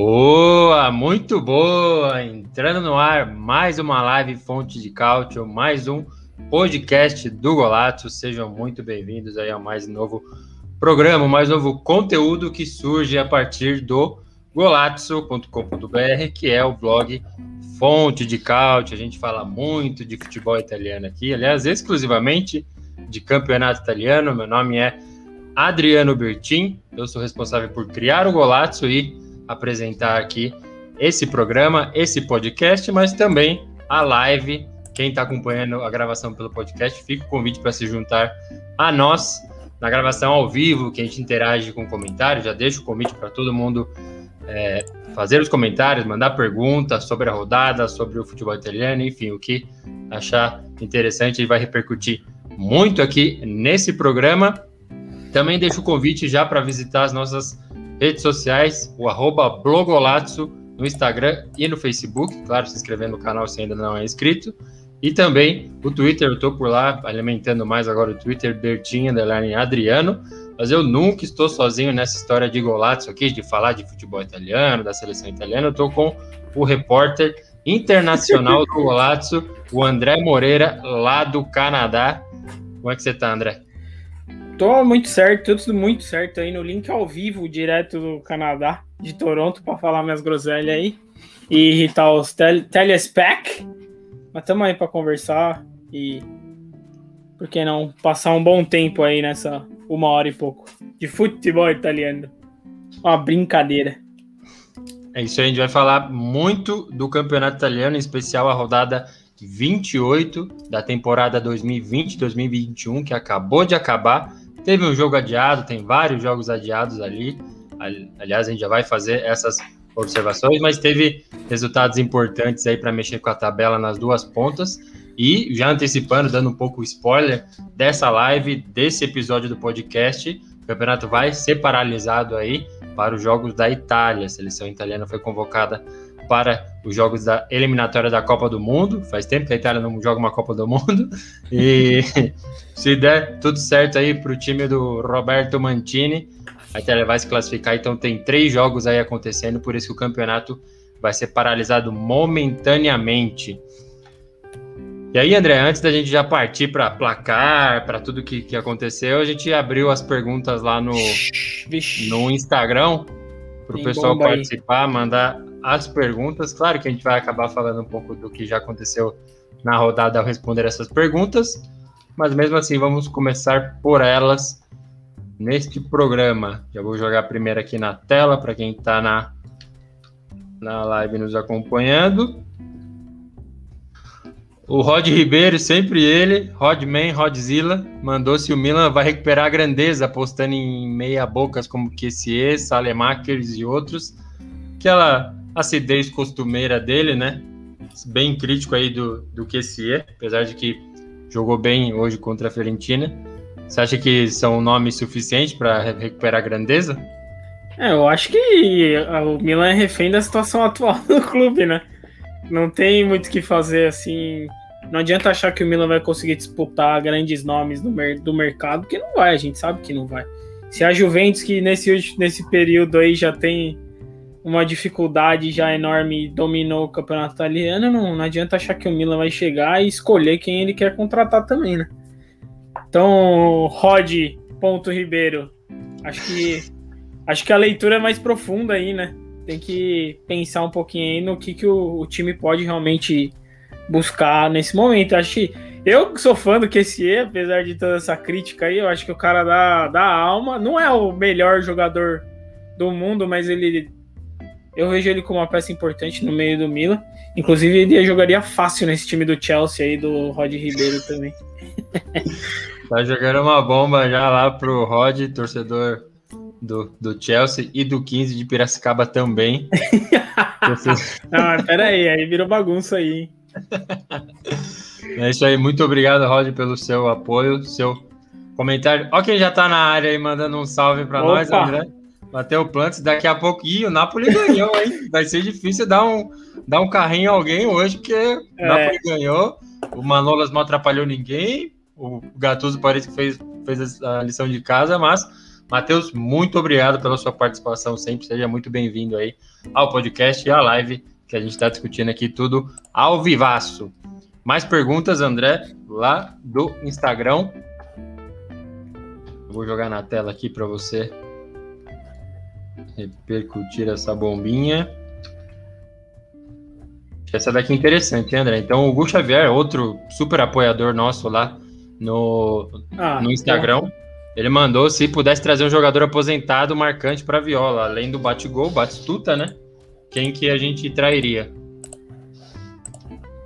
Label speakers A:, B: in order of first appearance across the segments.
A: Boa, muito boa! Entrando no ar, mais uma live Fonte de Cálcio, mais um podcast do Golato. Sejam muito bem-vindos aí a mais novo programa, mais novo conteúdo que surge a partir do golazzo.com.br, que é o blog Fonte de Cálcio. A gente fala muito de futebol italiano aqui, aliás, exclusivamente de campeonato italiano. Meu nome é Adriano Bertin, eu sou responsável por criar o Golazzo e apresentar aqui esse programa, esse podcast, mas também a live. Quem está acompanhando a gravação pelo podcast, fica o convite para se juntar a nós na gravação ao vivo, que a gente interage com comentários. Já deixo o convite para todo mundo é, fazer os comentários, mandar perguntas sobre a rodada, sobre o futebol italiano, enfim, o que achar interessante e vai repercutir muito aqui nesse programa. Também deixo o convite já para visitar as nossas redes sociais, o arroba no Instagram e no Facebook. Claro, se inscrever no canal se ainda não é inscrito. E também o Twitter, eu estou por lá, alimentando mais agora o Twitter, Bertinho, underline Adriano. Mas eu nunca estou sozinho nessa história de Golazzo aqui, de falar de futebol italiano, da seleção italiana. Eu estou com o repórter internacional do Golazzo, o André Moreira, lá do Canadá. Como é que você está, André?
B: Tô muito certo, tudo muito certo aí no link ao vivo, direto do Canadá, de Toronto, para falar minhas groselhas aí e irritar os tel telespec. Mas tamo aí para conversar e, por que não, passar um bom tempo aí nessa uma hora e pouco de futebol italiano. Uma brincadeira.
A: É isso aí, a gente vai falar muito do campeonato italiano, em especial a rodada 28 da temporada 2020-2021, que acabou de acabar. Teve um jogo adiado, tem vários jogos adiados ali. Aliás, a gente já vai fazer essas observações, mas teve resultados importantes aí para mexer com a tabela nas duas pontas. E já antecipando, dando um pouco spoiler dessa live, desse episódio do podcast, o campeonato vai ser paralisado aí para os jogos da Itália. A seleção italiana foi convocada para os jogos da eliminatória da Copa do Mundo. Faz tempo que a Itália não joga uma Copa do Mundo. E se der tudo certo aí para o time do Roberto Mantini, a Itália vai se classificar. Então tem três jogos aí acontecendo, por isso que o campeonato vai ser paralisado momentaneamente. E aí, André, antes da gente já partir para placar, para tudo que, que aconteceu, a gente abriu as perguntas lá no, no Instagram para o pessoal participar, aí. mandar as perguntas. Claro que a gente vai acabar falando um pouco do que já aconteceu na rodada ao responder essas perguntas, mas mesmo assim vamos começar por elas neste programa. Já vou jogar primeiro aqui na tela para quem está na, na live nos acompanhando. O Rod Ribeiro, sempre ele, Rodman, Rodzilla, mandou se o Milan vai recuperar a grandeza, apostando em meia-bocas como Kessier, Salemakers e outros. Aquela acidez costumeira dele, né? Bem crítico aí do, do QCE, apesar de que jogou bem hoje contra a Fiorentina. Você acha que são nomes suficientes para recuperar a grandeza?
B: É, eu acho que o Milan é refém da situação atual do clube, né? Não tem muito o que fazer assim. Não adianta achar que o Milan vai conseguir disputar grandes nomes do, mer do mercado, porque não vai, a gente sabe que não vai. Se a Juventus, que nesse, nesse período aí já tem uma dificuldade já enorme dominou o campeonato italiano, não, não adianta achar que o Milan vai chegar e escolher quem ele quer contratar também, né? Então, Rod, ponto Ribeiro, acho que acho que a leitura é mais profunda aí, né? Tem que pensar um pouquinho aí no que, que o, o time pode realmente buscar nesse momento. Acho que eu sou fã do QCE, apesar de toda essa crítica aí, eu acho que o cara dá, dá alma. Não é o melhor jogador do mundo, mas ele eu vejo ele como uma peça importante no meio do Milan. Inclusive, ele jogaria fácil nesse time do Chelsea aí, do Rod Ribeiro também.
A: Tá jogando uma bomba já lá pro Rod, torcedor do, do Chelsea e do 15 de Piracicaba também.
B: Não, mas pera aí, aí virou bagunça aí, hein?
A: É isso aí, muito obrigado, Rod, pelo seu apoio, seu comentário. Ó, quem já tá na área aí mandando um salve para nós, André. Bateu Plantes, daqui a pouco. Ih, o Napoli ganhou, hein? Vai ser difícil dar um, dar um carrinho a alguém hoje, porque é. o Napoli ganhou. O Manolas não atrapalhou ninguém. O Gattuso parece que fez, fez a lição de casa, mas Matheus, muito obrigado pela sua participação sempre. Seja muito bem-vindo aí ao podcast e à live que a gente está discutindo aqui tudo ao vivaço. Mais perguntas, André, lá do Instagram. Vou jogar na tela aqui para você repercutir essa bombinha. Essa daqui é interessante, hein, André. Então, o Gu Xavier, outro super apoiador nosso lá no, ah, no Instagram, ele mandou se pudesse trazer um jogador aposentado marcante para Viola, além do bate-gol, bate-tuta, né? Quem que a gente trairia?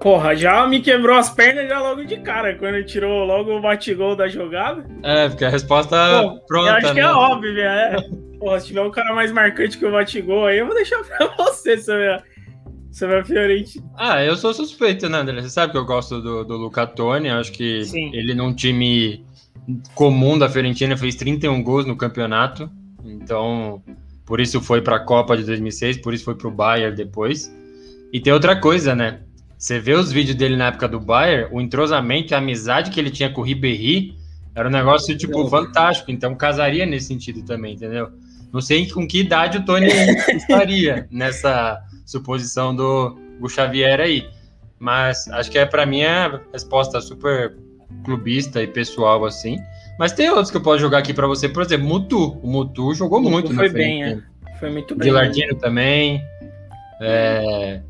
B: Porra, já me quebrou as pernas já logo de cara, quando ele tirou logo o bate-gol da jogada.
A: É, porque a resposta Pô, pronta. Eu
B: acho né? que é né? óbvio, é. Pô, se tiver um cara mais marcante que o bate-gol aí, eu vou deixar pra você, seu, seu Fiorentina.
A: Ah, eu sou suspeito, né, André? Você sabe que eu gosto do, do Luca Toni, acho que Sim. ele num time comum da Fiorentina fez 31 gols no campeonato, então por isso foi para a Copa de 2006, por isso foi para o Bayern depois. E tem outra coisa, né? Você vê os vídeos dele na época do Bayern, o entrosamento e a amizade que ele tinha com o Ribéry era um negócio, tipo, fantástico. Então, casaria nesse sentido também, entendeu? Não sei com que idade o Tony estaria nessa suposição do Gu Xavier aí. Mas acho que é para mim a resposta super clubista e pessoal assim. Mas tem outros que eu posso jogar aqui para você, por exemplo, Mutu. O Mutu jogou Mutu muito,
B: foi bem, é. Foi muito bem.
A: Gilardino também. É,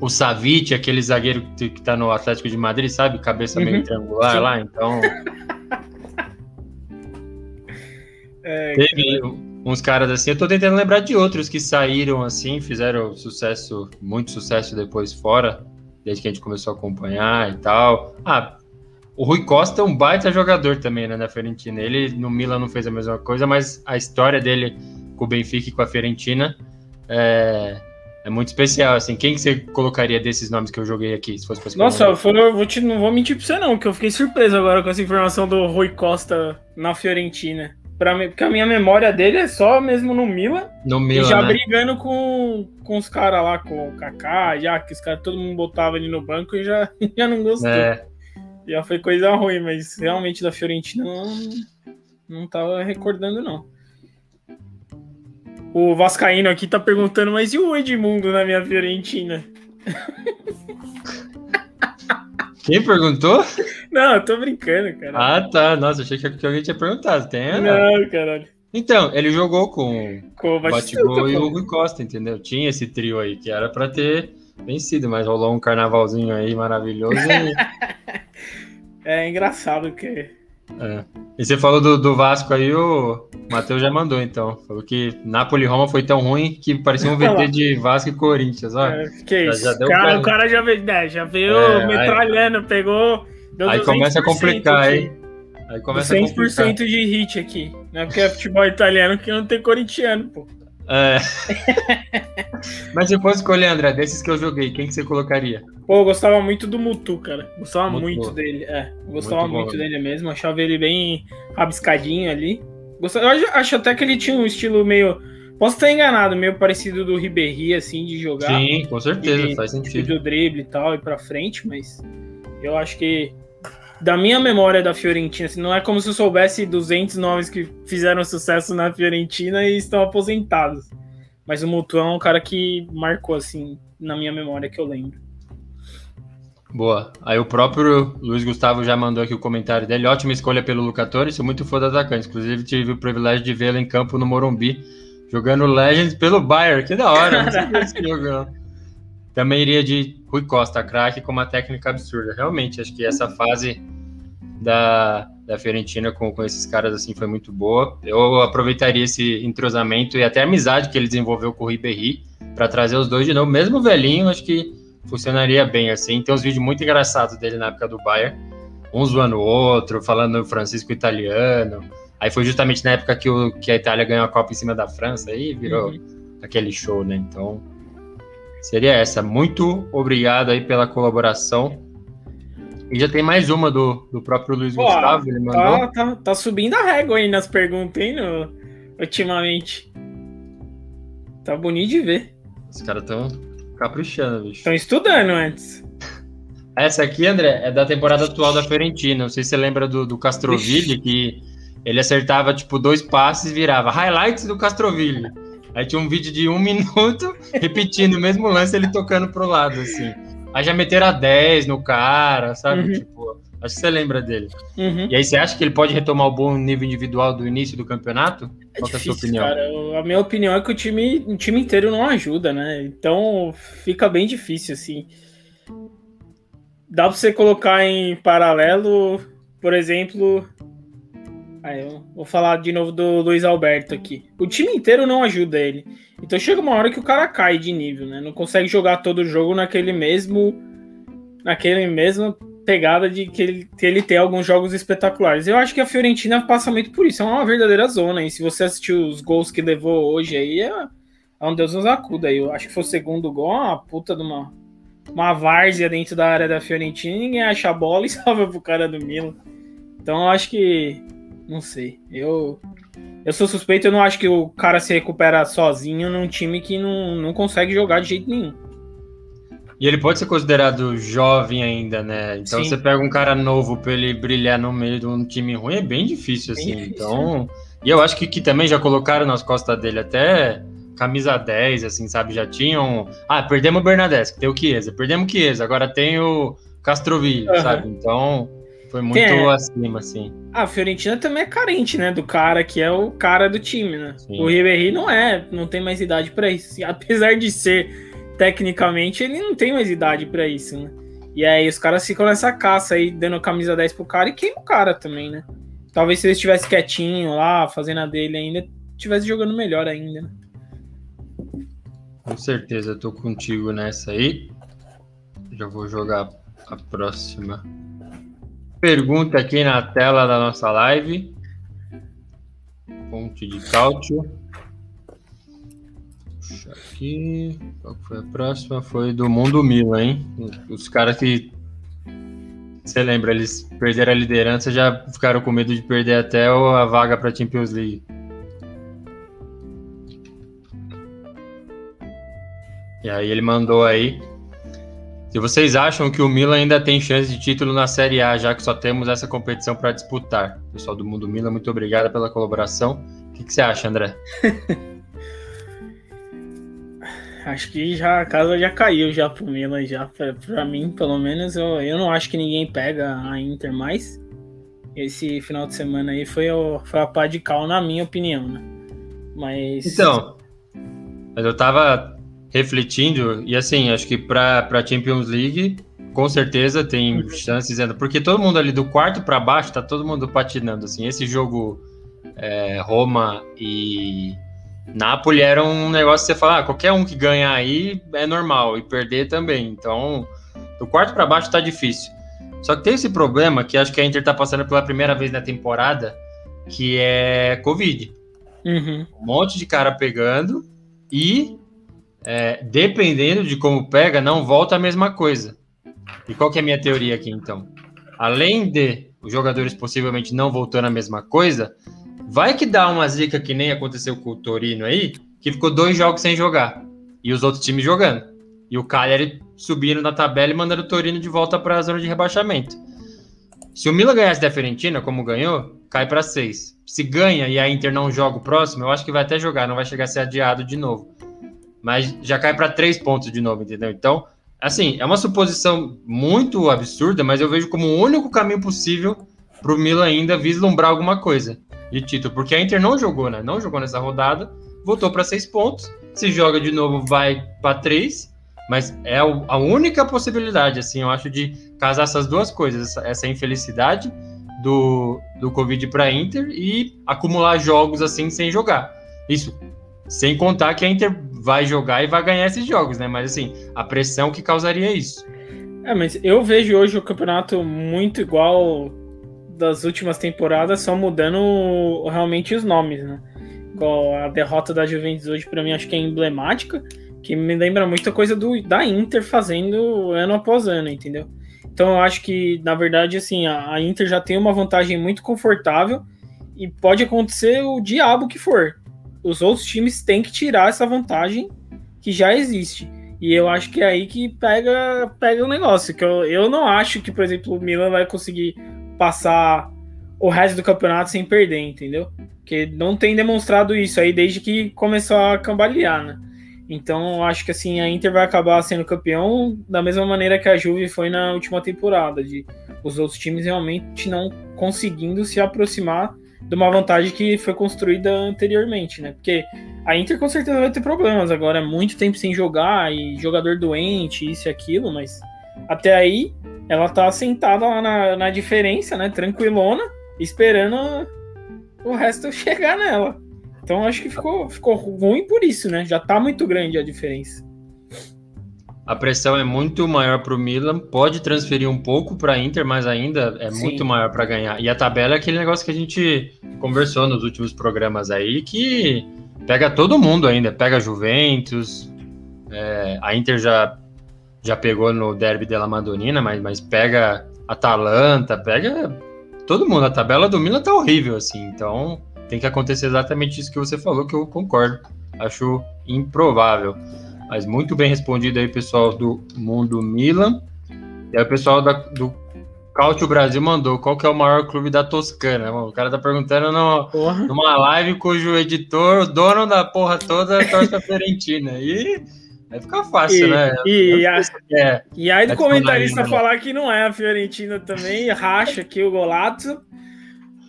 A: o Savic, aquele zagueiro que, que tá no Atlético de Madrid, sabe? Cabeça meio uhum. triangular Sim. lá, então. é, Teve uns caras assim. Eu tô tentando lembrar de outros que saíram assim, fizeram sucesso, muito sucesso depois fora, desde que a gente começou a acompanhar e tal. Ah, o Rui Costa é um baita jogador também, né, na Fiorentina. Ele no Milan não fez a mesma coisa, mas a história dele com o Benfica e com a Fiorentina é, é muito especial, assim. Quem que você colocaria desses nomes que eu joguei aqui, se fosse
B: pra Nossa, eu, eu vou te, não vou mentir pra você não, que eu fiquei surpreso agora com essa informação do Rui Costa na Fiorentina. Pra mim, porque a minha memória dele é só mesmo no Milan.
A: No Milan,
B: e já
A: né?
B: brigando com, com os caras lá, com o Kaká, já que os caras, todo mundo botava ele no banco e já, já não gostou. É. Já foi coisa ruim, mas realmente da Fiorentina não, não tava recordando, não. O Vascaíno aqui tá perguntando, mas e o Edmundo na minha Fiorentina?
A: Quem perguntou?
B: Não, eu tô brincando, cara.
A: Ah, tá. Nossa, achei que alguém tinha perguntado. Tem?
B: Não, caralho.
A: Então, ele jogou com, com o Batigol e o Rui Costa, entendeu? Tinha esse trio aí que era pra ter vencido, mas rolou um carnavalzinho aí maravilhoso. E...
B: é engraçado que
A: é. E você falou do, do Vasco aí, o Matheus já mandou, então. Falou que Napoli-Roma foi tão ruim que parecia um VT de Vasco e Corinthians, ó. É,
B: que isso? Já, já cara, o cara já veio, né, já veio é, metralhando, aí, pegou.
A: Aí começa a complicar, hein?
B: Aí começa 100% a complicar. de hit aqui. Não é porque é futebol italiano que não tem corintiano, pô.
A: É. Mas se fosse escolher, André, desses que eu joguei, quem que você colocaria?
B: Pô, eu gostava muito do Mutu, cara. Gostava muito, muito dele. É, gostava muito, muito dele mesmo. Achava ele bem rabiscadinho ali. Gostava, eu acho até que ele tinha um estilo meio. Posso estar enganado, meio parecido do Ribéry, assim, de jogar.
A: Sim, com certeza, faz sentido.
B: Do drible e tal, e pra frente, mas eu acho que da minha memória da Fiorentina, assim, não é como se eu soubesse 200 nomes que fizeram sucesso na Fiorentina e estão aposentados. Mas o Mutu é um cara que marcou, assim, na minha memória que eu lembro.
A: Boa. Aí o próprio Luiz Gustavo já mandou aqui o comentário dele. Ótima escolha pelo Lucatore, sou muito fã do atacante. Inclusive, tive o privilégio de vê-lo em campo no Morumbi, jogando Legends pelo Bayern. Que da hora, não sei esse jogo, Também iria de Rui Costa, craque com uma técnica absurda. Realmente, acho que essa fase da, da Fiorentina com, com esses caras assim foi muito boa. Eu aproveitaria esse entrosamento e até a amizade que ele desenvolveu com o Ribéry para trazer os dois de novo. Mesmo velhinho, acho que funcionaria bem assim. Tem uns vídeos muito engraçados dele na época do Bayern. um zoando o outro, falando Francisco italiano. Aí foi justamente na época que, o, que a Itália ganhou a Copa em cima da França, aí virou uhum. aquele show, né? Então, seria essa. Muito obrigado aí pela colaboração. E já tem mais uma do, do próprio Luiz Pô, Gustavo, ele mandou.
B: Tá, tá, tá, subindo a régua aí nas perguntas, hein, no, ultimamente. Tá bonito de ver.
A: Os caras tão caprichando, bicho.
B: Estão estudando antes.
A: Essa aqui, André, é da temporada atual da Fiorentina. Não sei se você lembra do, do Castroville, que ele acertava, tipo, dois passes e virava highlights do Castroville. Aí tinha um vídeo de um minuto repetindo o mesmo lance, ele tocando pro lado, assim. Aí já meteram a 10 no cara, sabe? Uhum. Tipo, acho que você lembra dele. Uhum. E aí você acha que ele pode retomar o bom nível individual do início do campeonato?
B: É Qual difícil, é a sua opinião? Cara, a minha opinião é que o time, o time inteiro não ajuda, né? Então fica bem difícil, assim. Dá pra você colocar em paralelo, por exemplo, Aí eu vou falar de novo do Luiz Alberto aqui. O time inteiro não ajuda ele. Então chega uma hora que o cara cai de nível, né? Não consegue jogar todo o jogo naquele mesmo. naquele mesma pegada de que ele, que ele tem alguns jogos espetaculares. Eu acho que a Fiorentina passa muito por isso. É uma verdadeira zona. E se você assistiu os gols que levou hoje aí, é, é um Deus nos acuda. Eu acho que foi o segundo gol, uma puta de uma. Uma várzea dentro da área da Fiorentina, ninguém acha a bola e salva pro cara do Milan. Então eu acho que não sei. Eu eu sou suspeito, eu não acho que o cara se recupera sozinho num time que não, não consegue jogar de jeito nenhum.
A: E ele pode ser considerado jovem ainda, né? Então Sim. você pega um cara novo pra ele brilhar no meio de um time ruim, é bem difícil, bem assim. Difícil, então. Né? E eu acho que, que também já colocaram nas costas dele até camisa 10, assim, sabe? Já tinham. Ah, perdemos o Bernadette, tem o Chiesa, perdemos o Chiesa, agora tem o Castroville, uhum. sabe? Então. Foi muito é... acima, assim.
B: a Fiorentina também é carente, né? Do cara que é o cara do time, né? Sim. O Ribéry não é, não tem mais idade para isso. Apesar de ser tecnicamente, ele não tem mais idade para isso, né? E aí os caras ficam nessa caça aí, dando camisa 10 pro cara e queima o cara também, né? Talvez se ele estivesse quietinho lá, fazendo a dele ainda, estivesse jogando melhor ainda, né?
A: Com certeza, eu tô contigo nessa aí. Já vou jogar a próxima pergunta aqui na tela da nossa live. Ponte de cálcio. Puxa aqui. Qual foi a próxima? Foi do Mundo Mila, hein? Os caras que. Você lembra, eles perderam a liderança, já ficaram com medo de perder até a vaga para Champions League. E aí ele mandou aí se vocês acham que o Milan ainda tem chance de título na Série A, já que só temos essa competição para disputar. Pessoal do Mundo Milan, muito obrigado pela colaboração. O que, que você acha, André?
B: acho que já a casa já caiu já pro Milan já para mim pelo menos eu, eu não acho que ninguém pega a Inter mais esse final de semana aí foi, o, foi a pá de cal na minha opinião né mas
A: então mas eu tava refletindo, e assim, acho que para Champions League, com certeza tem uhum. chances ainda, porque todo mundo ali do quarto para baixo tá todo mundo patinando, assim, esse jogo é, Roma e Napoli era um negócio que você fala, ah, qualquer um que ganhar aí é normal, e perder também, então do quarto para baixo tá difícil. Só que tem esse problema que acho que a Inter tá passando pela primeira vez na temporada, que é Covid. Uhum. Um monte de cara pegando e é, dependendo de como pega, não volta a mesma coisa. E qual que é a minha teoria aqui, então? Além de os jogadores possivelmente não voltando a mesma coisa, vai que dá uma zica que nem aconteceu com o Torino aí, que ficou dois jogos sem jogar. E os outros times jogando. E o Cagliari subindo na tabela e mandando o Torino de volta para a zona de rebaixamento. Se o Milan ganhasse da Fiorentina, como ganhou, cai para seis. Se ganha e a Inter não joga o próximo, eu acho que vai até jogar, não vai chegar a ser adiado de novo mas já cai para três pontos de novo, entendeu? Então, assim, é uma suposição muito absurda, mas eu vejo como o único caminho possível para o Milan ainda vislumbrar alguma coisa de título, porque a Inter não jogou, né? Não jogou nessa rodada, voltou para seis pontos. Se joga de novo, vai para três, mas é a única possibilidade, assim, eu acho, de casar essas duas coisas, essa infelicidade do, do Covid para Inter e acumular jogos assim sem jogar. Isso sem contar que a Inter vai jogar e vai ganhar esses jogos, né? Mas assim, a pressão que causaria isso.
B: É, mas eu vejo hoje o campeonato muito igual das últimas temporadas, só mudando realmente os nomes, né? A derrota da Juventus hoje, para mim, acho que é emblemática, que me lembra muita coisa do, da Inter fazendo ano após ano, entendeu? Então eu acho que, na verdade, assim, a, a Inter já tem uma vantagem muito confortável e pode acontecer o diabo que for. Os outros times têm que tirar essa vantagem que já existe. E eu acho que é aí que pega, pega o negócio. Que eu, eu não acho que, por exemplo, o Milan vai conseguir passar o resto do campeonato sem perder, entendeu? Porque não tem demonstrado isso aí desde que começou a cambalear, né? Então, eu acho que assim, a Inter vai acabar sendo campeão da mesma maneira que a Juve foi na última temporada, de os outros times realmente não conseguindo se aproximar de uma vantagem que foi construída anteriormente, né? Porque a Inter com certeza vai ter problemas agora, muito tempo sem jogar e jogador doente, isso e aquilo, mas até aí ela tá sentada lá na, na diferença, né? Tranquilona, esperando o resto chegar nela. Então acho que ficou, ficou ruim por isso, né? Já tá muito grande a diferença
A: a pressão é muito maior para o Milan, pode transferir um pouco para a Inter, mas ainda é Sim. muito maior para ganhar. E a tabela é aquele negócio que a gente conversou nos últimos programas aí, que pega todo mundo ainda, pega Juventus, é, a Inter já, já pegou no derby della Madonina, mas, mas pega Atalanta, pega todo mundo. A tabela do Milan tá horrível, assim, então tem que acontecer exatamente isso que você falou, que eu concordo. Acho improvável. Mas muito bem respondido aí, pessoal do Mundo Milan. E aí o pessoal da, do Cautio Brasil mandou qual que é o maior clube da Toscana. O cara tá perguntando no, numa live cujo editor, o dono da porra toda, torce a Fiorentina. E Aí fica fácil,
B: e,
A: né?
B: E, a, é, e aí do comentarista falar que não é a Fiorentina também, racha aqui o golato.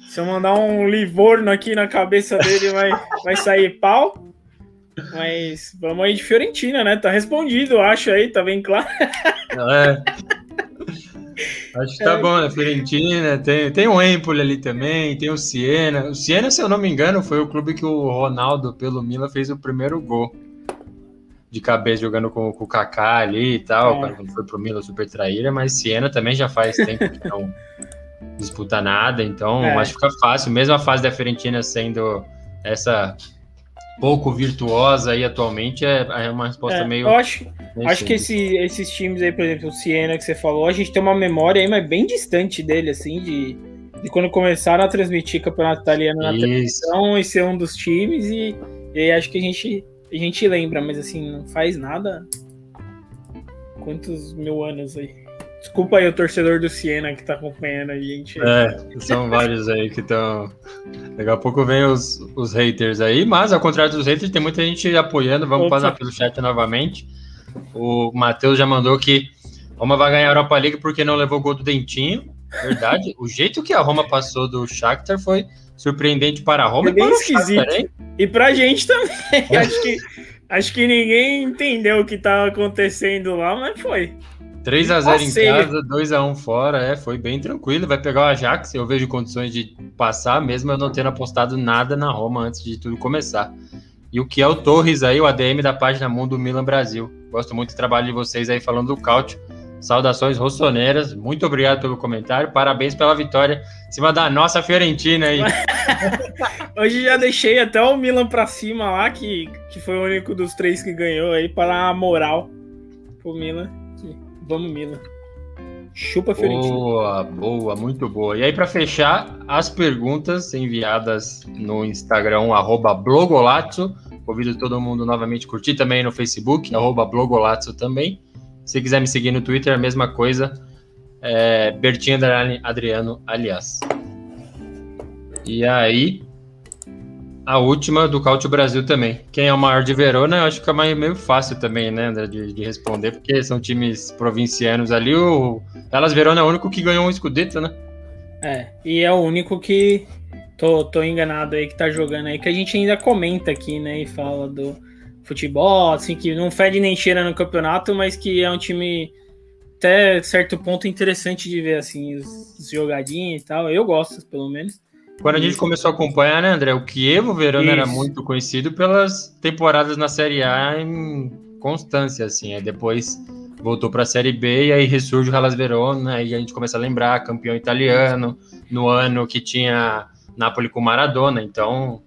B: Se eu mandar um Livorno aqui na cabeça dele, vai, vai sair pau. Mas vamos aí de Fiorentina, né? Tá respondido, acho aí, tá bem claro. É.
A: Acho que tá é. bom, né? Fiorentina, tem, tem o Empoli ali também, tem o Siena. O Siena, se eu não me engano, foi o clube que o Ronaldo, pelo Milan, fez o primeiro gol. De cabeça, jogando com, com o Kaká ali e tal, é. quando foi pro Milan, super traíra. Mas Siena também já faz tempo que não disputa nada, então é. acho que fica fácil. Mesmo a fase da Fiorentina sendo essa pouco virtuosa aí atualmente é, é uma resposta é, meio.
B: Eu acho, acho que esse, esses times aí, por exemplo, o Siena que você falou, a gente tem uma memória aí, mas bem distante dele, assim, de, de quando começaram a transmitir campeonato italiano na Isso. televisão e ser um dos times, e, e aí acho que a gente, a gente lembra, mas assim, não faz nada. Quantos mil anos aí? Desculpa aí o torcedor do Siena que tá acompanhando a gente.
A: É, são vários aí que estão. Daqui a pouco vem os, os haters aí, mas ao contrário dos haters, tem muita gente apoiando. Vamos Opa. passar pelo chat novamente. O Matheus já mandou que Roma vai ganhar a Europa League porque não levou gol do Dentinho. Verdade. o jeito que a Roma passou do Shakhtar foi surpreendente para a Roma
B: é bem esquisito. Shakhtar, e pra gente também. acho, que, acho que ninguém entendeu o que estava acontecendo lá, mas foi.
A: 3 a 0 em casa, 2 a 1 fora, é, foi bem tranquilo. Vai pegar o Ajax, eu vejo condições de passar, mesmo eu não tendo apostado nada na Roma antes de tudo começar. E o que é o Torres aí, o ADM da página Mundo Milan Brasil. Gosto muito do trabalho de vocês aí falando do Cáutio. Saudações rossoneiras, muito obrigado pelo comentário, parabéns pela vitória em cima da nossa Fiorentina aí.
B: Hoje já deixei até o Milan pra cima lá, que, que foi o único dos três que ganhou aí, para a moral pro Milan. Vamos, Milan. Chupa Fiorentina.
A: Boa, boa, muito boa. E aí, para fechar, as perguntas enviadas no Instagram, arroba Blogolazzo. Convido todo mundo novamente a curtir também no Facebook, arroba Blogolazzo também. Se quiser me seguir no Twitter, a mesma coisa. É, Bertinho Adriano, aliás. E aí, a última do Caute Brasil também. Quem é o maior de Verona, eu acho que é meio fácil também, né, André, de, de responder, porque são times provincianos ali. O Elas Verona é o único que ganhou um escudeto, né?
B: É, e é o único que. Tô, tô enganado aí que tá jogando aí, que a gente ainda comenta aqui, né, e fala do futebol, assim, que não fede nem cheira no campeonato, mas que é um time até certo ponto interessante de ver, assim, os, os jogadinhos e tal. Eu gosto, pelo menos.
A: Quando a gente começou a acompanhar, né, André? O Kievo Verona Isso. era muito conhecido pelas temporadas na Série A em constância, assim. Aí depois voltou para a Série B e aí ressurge o Hellas Verona e a gente começa a lembrar campeão italiano no ano que tinha Napoli com Maradona, então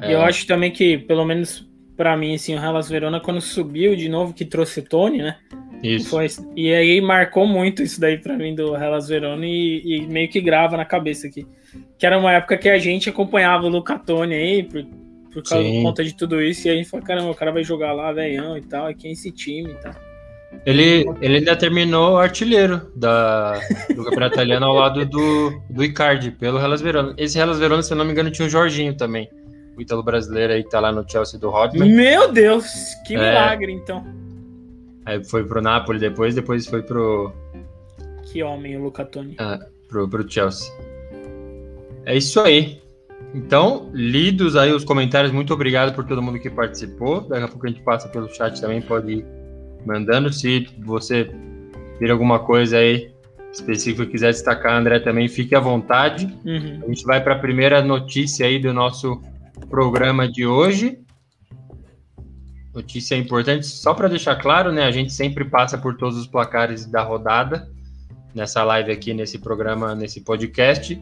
B: é... eu acho também que pelo menos para mim assim o Hellas Verona quando subiu de novo que trouxe Tony, né?
A: Isso.
B: Foi, e aí marcou muito isso daí para mim do Hellas Verona e, e, meio que grava na cabeça aqui. Que era uma época que a gente acompanhava o Luca Toni aí, por, por causa por conta de tudo isso, e a gente falou, caramba, o cara vai jogar lá, velhão e tal, e quem é esse time e tal.
A: Ele, ele ainda terminou artilheiro da, do Campeonato Italiano ao lado do, do Icardi, pelo Hellas Verona. Esse Hellas Verona, se eu não me engano, tinha o Jorginho também. O ítalo brasileiro aí que tá lá no Chelsea do Rodman.
B: Meu Deus, que é. milagre, então.
A: Aí foi pro Napoli depois, depois foi pro.
B: Que homem, o Luca Toni.
A: Ah, pro, pro Chelsea. É isso aí. Então, lidos aí os comentários, muito obrigado por todo mundo que participou. Daqui a pouco a gente passa pelo chat também, pode ir mandando. Se você vir alguma coisa aí específica quiser destacar, André, também fique à vontade. Uhum. A gente vai para a primeira notícia aí do nosso programa de hoje. Notícia importante, só para deixar claro, né? A gente sempre passa por todos os placares da rodada nessa live aqui, nesse programa, nesse podcast.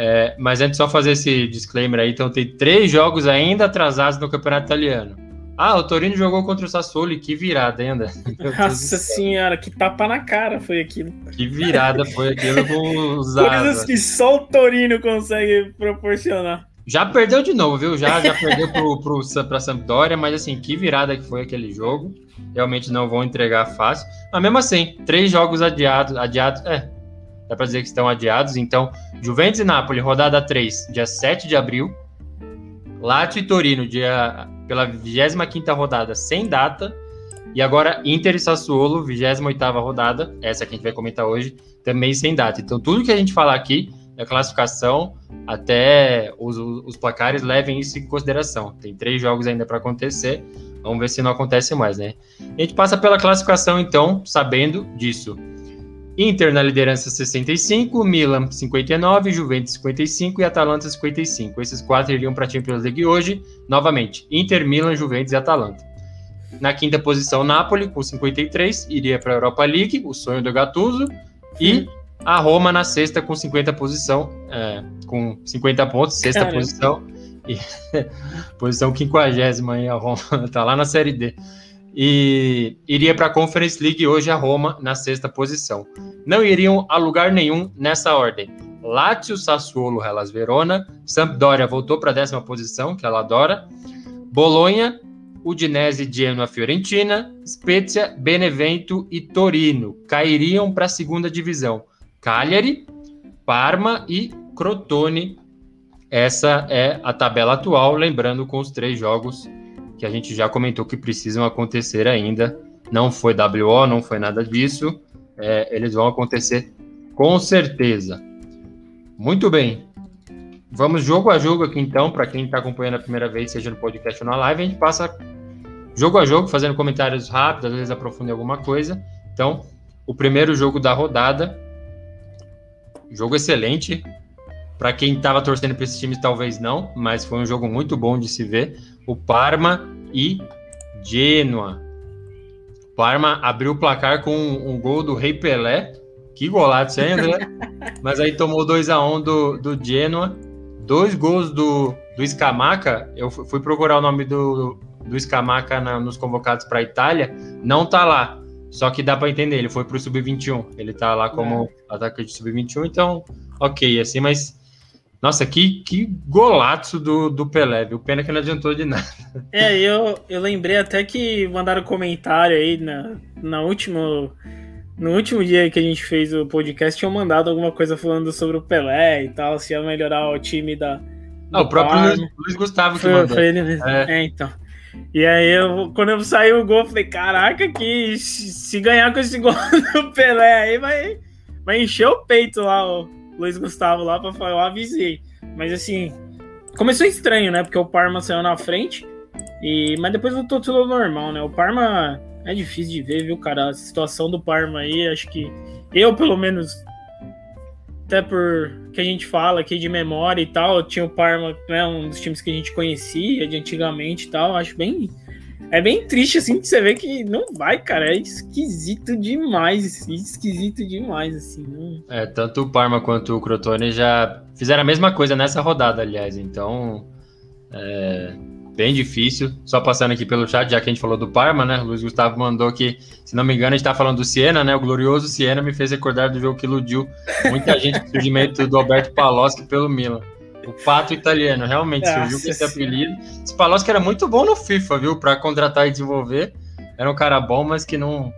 A: É, mas antes, só fazer esse disclaimer aí. Então, tem três jogos ainda atrasados no Campeonato Italiano. Ah, o Torino jogou contra o Sassuolo que virada ainda.
B: Nossa senhora, que tapa na cara foi aquilo.
A: Que virada foi aquilo com os
B: Coisas que só o Torino consegue proporcionar.
A: Já perdeu de novo, viu? Já, já perdeu pro, pro, pra Sampdoria, mas assim, que virada que foi aquele jogo. Realmente não vão entregar fácil. Mas mesmo assim, três jogos adiados, adiados, é, dá pra dizer que estão adiados. Então, Juventus e Napoli, rodada 3, dia 7 de abril. Lazio e Torino, dia, pela 25 rodada, sem data. E agora Inter e Sassuolo, 28 rodada, essa que a gente vai comentar hoje, também sem data. Então, tudo que a gente falar aqui da classificação até os, os placares levem isso em consideração. Tem três jogos ainda para acontecer. Vamos ver se não acontece mais, né? A gente passa pela classificação, então, sabendo disso. Inter na liderança 65, Milan 59, Juventus 55 e Atalanta 55. Esses quatro iriam para a Champions League hoje. Novamente, Inter, Milan, Juventus e Atalanta. Na quinta posição, Napoli com 53, iria para a Europa League, o sonho do Gattuso. E a Roma na sexta com 50 posição, é, com 50 pontos, sexta Caramba. posição. E, posição quinquagésima aí a Roma, tá lá na Série D. E iria para a Conference League hoje a Roma na sexta posição. Não iriam a lugar nenhum nessa ordem. Lazio, Sassuolo, Hellas Verona, Sampdoria voltou para a décima posição, que ela adora. Bolonha, Udinese, Genoa, Fiorentina, Spezia, Benevento e Torino cairiam para a segunda divisão. Cagliari, Parma e Crotone. Essa é a tabela atual, lembrando com os três jogos que a gente já comentou que precisam acontecer ainda. Não foi WO, não foi nada disso. É, eles vão acontecer com certeza. Muito bem. Vamos jogo a jogo aqui então, para quem está acompanhando a primeira vez, seja no podcast ou na live, a gente passa jogo a jogo, fazendo comentários rápidos, às vezes aprofunda alguma coisa. Então, o primeiro jogo da rodada Jogo excelente. Para quem estava torcendo para esses times, talvez não, mas foi um jogo muito bom de se ver. O Parma e Genoa. O Parma abriu o placar com um, um gol do Rei Pelé. Que golaço, isso aí, André? mas aí tomou 2 a 1 um do, do Genoa. Dois gols do, do Scamaca. Eu fui procurar o nome do, do Scamaca na, nos convocados para a Itália. Não tá lá. Só que dá para entender, ele foi pro sub-21. Ele tá lá como é. atacante sub-21, então, ok, assim, mas. Nossa, que, que golaço do, do Pelé, viu? Pena que não adiantou de nada.
B: É, eu, eu lembrei até que mandaram comentário aí na, na última. No último dia que a gente fez o podcast, tinham mandado alguma coisa falando sobre o Pelé e tal, se ia melhorar o time da.
A: Ah, o próprio Luiz, Luiz, Gustavo que
B: foi, mandou. Foi ele mesmo. É. é, então. E aí, eu, quando eu saí o gol, eu falei: caraca, que se ganhar com esse gol do Pelé aí, vai, vai encher o peito lá, o Luiz Gustavo lá pra falar. Eu avisei. Mas assim, começou estranho, né? Porque o Parma saiu na frente, e mas depois voltou tudo normal, né? O Parma é difícil de ver, viu, cara? A situação do Parma aí, acho que eu, pelo menos, até por que a gente fala aqui de memória e tal, tinha o Parma, né, um dos times que a gente conhecia de antigamente e tal, acho bem é bem triste, assim, que você vê que não vai, cara. É esquisito demais, esquisito demais, assim. Não...
A: É, tanto o Parma quanto o Crotone já fizeram a mesma coisa nessa rodada, aliás. Então, é bem difícil. Só passando aqui pelo chat, já que a gente falou do Parma, né? O Luiz Gustavo mandou que, se não me engano, a gente tá falando do Siena, né? O glorioso Siena me fez recordar do jogo que iludiu muita gente com o surgimento do Alberto Paloschi pelo Milan. O pato italiano, realmente Nossa surgiu com esse apelido. Esse Paloschi era muito bom no FIFA, viu? Para contratar e desenvolver. Era um cara bom, mas que não.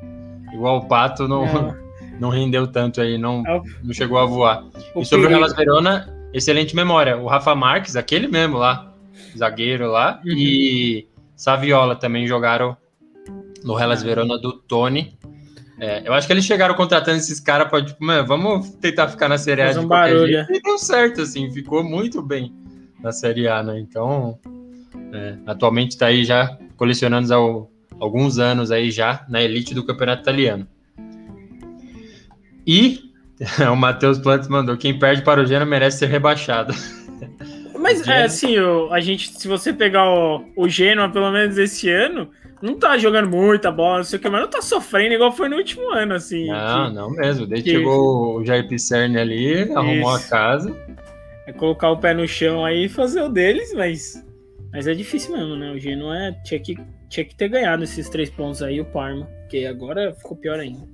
A: Igual o pato, não, não. não rendeu tanto aí, não, é não chegou a voar. O e sobre perigo. o Hellas Verona, excelente memória. O Rafa Marques, aquele mesmo lá, zagueiro lá, uhum. e Saviola também jogaram no Hellas Verona do Tony. É, eu acho que eles chegaram contratando esses caras para, tipo, mano, vamos tentar ficar na Série A
B: de um barulho.
A: E deu certo, assim, ficou muito bem na Série A, né? Então, é, atualmente está aí já colecionando alguns anos aí já na elite do campeonato italiano. E o Matheus Plantes mandou: quem perde para o Genoa merece ser rebaixado.
B: Mas é assim, a gente, se você pegar o, o Genoa, pelo menos esse ano, não tá jogando muita bola, não sei o que, mas não tá sofrendo igual foi no último ano, assim.
A: Não, que, não mesmo. Desde que chegou o Jair Pisserni ali, isso. arrumou a casa.
B: É colocar o pé no chão aí e fazer o deles, mas, mas é difícil mesmo, né? O Genoa é, tinha, que, tinha que ter ganhado esses três pontos aí, o Parma, porque agora ficou pior ainda.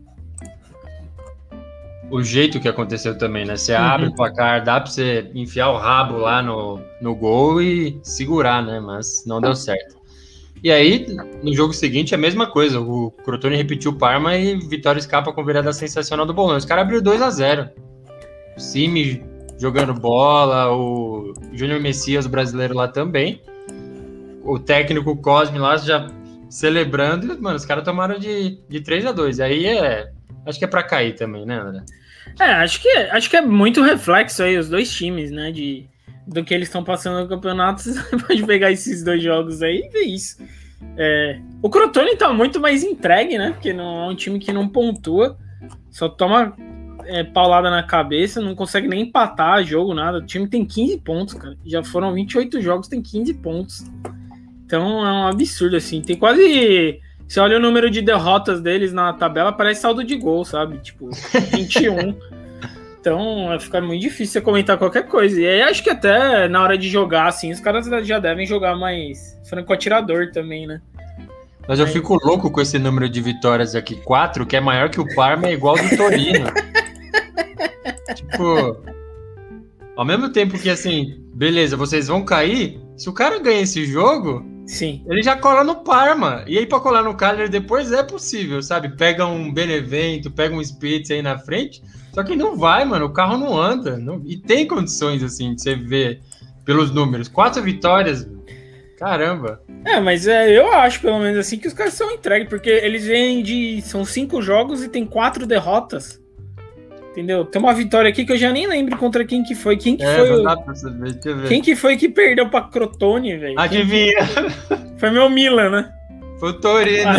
A: O jeito que aconteceu também, né? Você uhum. abre o placar, dá pra você enfiar o rabo lá no, no gol e segurar, né? Mas não deu certo. E aí, no jogo seguinte, a mesma coisa. O Crotone repetiu o Parma e Vitória escapa com virada sensacional do Bolonha. Os caras abriu 2 a 0 O Simi jogando bola, o Júnior Messias, o brasileiro lá também. O técnico Cosme lá já celebrando. Mano, os caras tomaram de, de 3 a 2 Aí é. Acho que é para cair também, né, André?
B: É, acho que, acho que é muito reflexo aí, os dois times, né? De do que eles estão passando no campeonato, você pode pegar esses dois jogos aí e ver isso. É, o Crotone tá muito mais entregue, né? Porque não é um time que não pontua, só toma é, paulada na cabeça, não consegue nem empatar jogo, nada. O time tem 15 pontos, cara. Já foram 28 jogos, tem 15 pontos. Então é um absurdo, assim. Tem quase. Você olha o número de derrotas deles na tabela, parece saldo de gol, sabe? Tipo, 21. Então fica muito difícil você comentar qualquer coisa. E aí acho que até na hora de jogar, assim, os caras já devem jogar mais franco-atirador também, né?
A: Mas eu fico louco com esse número de vitórias aqui, quatro, que é maior que o Parma, é igual do Torino. tipo, ao mesmo tempo que assim, beleza, vocês vão cair, se o cara ganha esse jogo,
B: Sim.
A: Ele já cola no Parma. E aí, pra colar no Cagliari depois é possível, sabe? Pega um Benevento, pega um Spitz aí na frente. Só que não vai, mano. O carro não anda. Não... E tem condições, assim, de você ver pelos números. Quatro vitórias. Caramba.
B: É, mas é, eu acho, pelo menos assim, que os caras são entregues, porque eles vêm de. São cinco jogos e tem quatro derrotas. Entendeu? Tem uma vitória aqui que eu já nem lembro contra quem que foi. Quem que é, foi? O... Saber, quem que foi que perdeu pra Crotone, velho?
A: Adivinha?
B: Foi meu Milan, né?
A: Foi o Torino.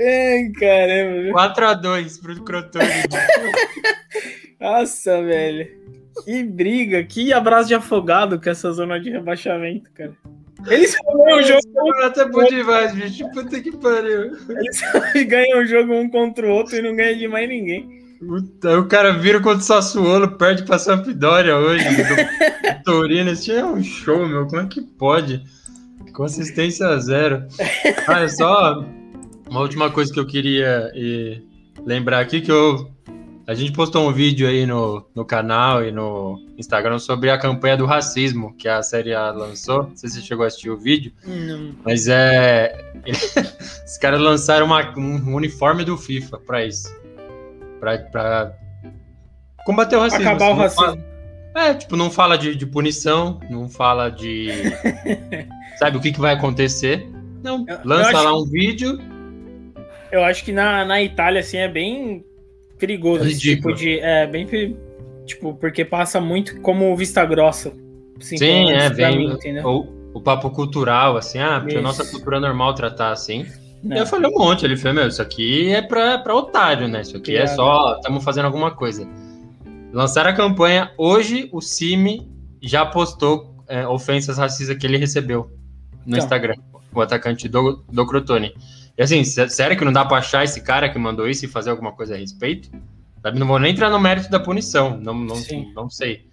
B: Ai, caramba.
A: 4x2 pro Crotone.
B: Nossa, velho. Que briga, que abraço de afogado com essa zona de rebaixamento, cara. Eles ganham o jogo.
A: Até bom demais, bicho. Puta que pariu.
B: Eles ganham o jogo um contra o outro e não ganham de mais ninguém.
A: Puta, o cara vira contra o Sassuolo, perde pra Sampdoria hoje. Torino. Isso é um show, meu. Como é que pode? Consistência zero. Ah, é só uma última coisa que eu queria e, lembrar aqui que eu a gente postou um vídeo aí no, no canal e no Instagram sobre a campanha do racismo que a série lançou. Não sei se você chegou a assistir o vídeo.
B: Não.
A: Mas é. Os caras lançaram uma, um uniforme do FIFA para isso. Pra, pra combater o racismo.
B: Acabar o racismo.
A: Fala, é, tipo, não fala de, de punição, não fala de. sabe o que, que vai acontecer. Não, lança lá um vídeo.
B: Eu acho que na, na Itália, assim, é bem perigoso é esse tipo de. É, bem. Tipo, porque passa muito como vista grossa.
A: Assim, Sim, é, bem. o, o papo cultural, assim, ah, porque a nossa cultura é normal tratar assim. Não. E eu falei um monte, ele falou, meu, isso aqui é pra, pra otário, né? Isso aqui é só, estamos fazendo alguma coisa. Lançaram a campanha, hoje o CIMI já postou é, ofensas racistas que ele recebeu no então. Instagram, o atacante do, do Crotone. E assim, sério que não dá pra achar esse cara que mandou isso e fazer alguma coisa a respeito? Sabe? Não vou nem entrar no mérito da punição, não, não, não sei.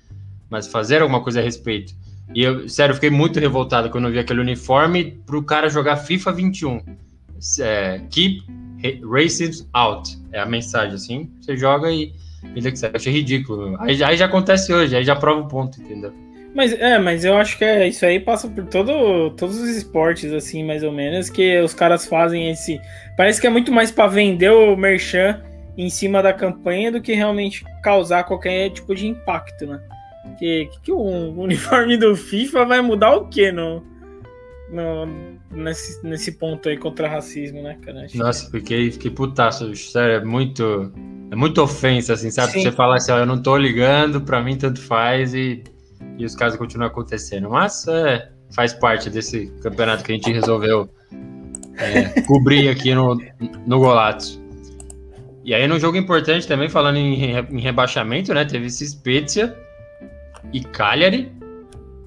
A: Mas fazer alguma coisa a respeito. E eu, sério, fiquei muito revoltado quando eu vi aquele uniforme pro cara jogar FIFA 21. É, keep racism out. É a mensagem, assim. Você joga e vida que achei ridículo. Aí, aí já acontece hoje, aí já prova o ponto, entendeu?
B: Mas é, mas eu acho que é, isso aí passa por todo, todos os esportes, assim, mais ou menos, que os caras fazem esse. Parece que é muito mais para vender o merchan em cima da campanha do que realmente causar qualquer tipo de impacto, né? Que, que, o uniforme do FIFA vai mudar o quê no, no, nesse, nesse ponto aí contra racismo, né, cara?
A: Acho Nossa, que... fiquei, fiquei putaço, sério, é muito. É muito ofensa, assim, sabe? Sim. Você falar assim, ó, eu não tô ligando, pra mim tanto faz e, e os casos continuam acontecendo. Mas é, faz parte desse campeonato que a gente resolveu é, cobrir aqui no, no Golatos. E aí, no jogo importante também, falando em, em rebaixamento, né? Teve esse Spezia e Cagliari.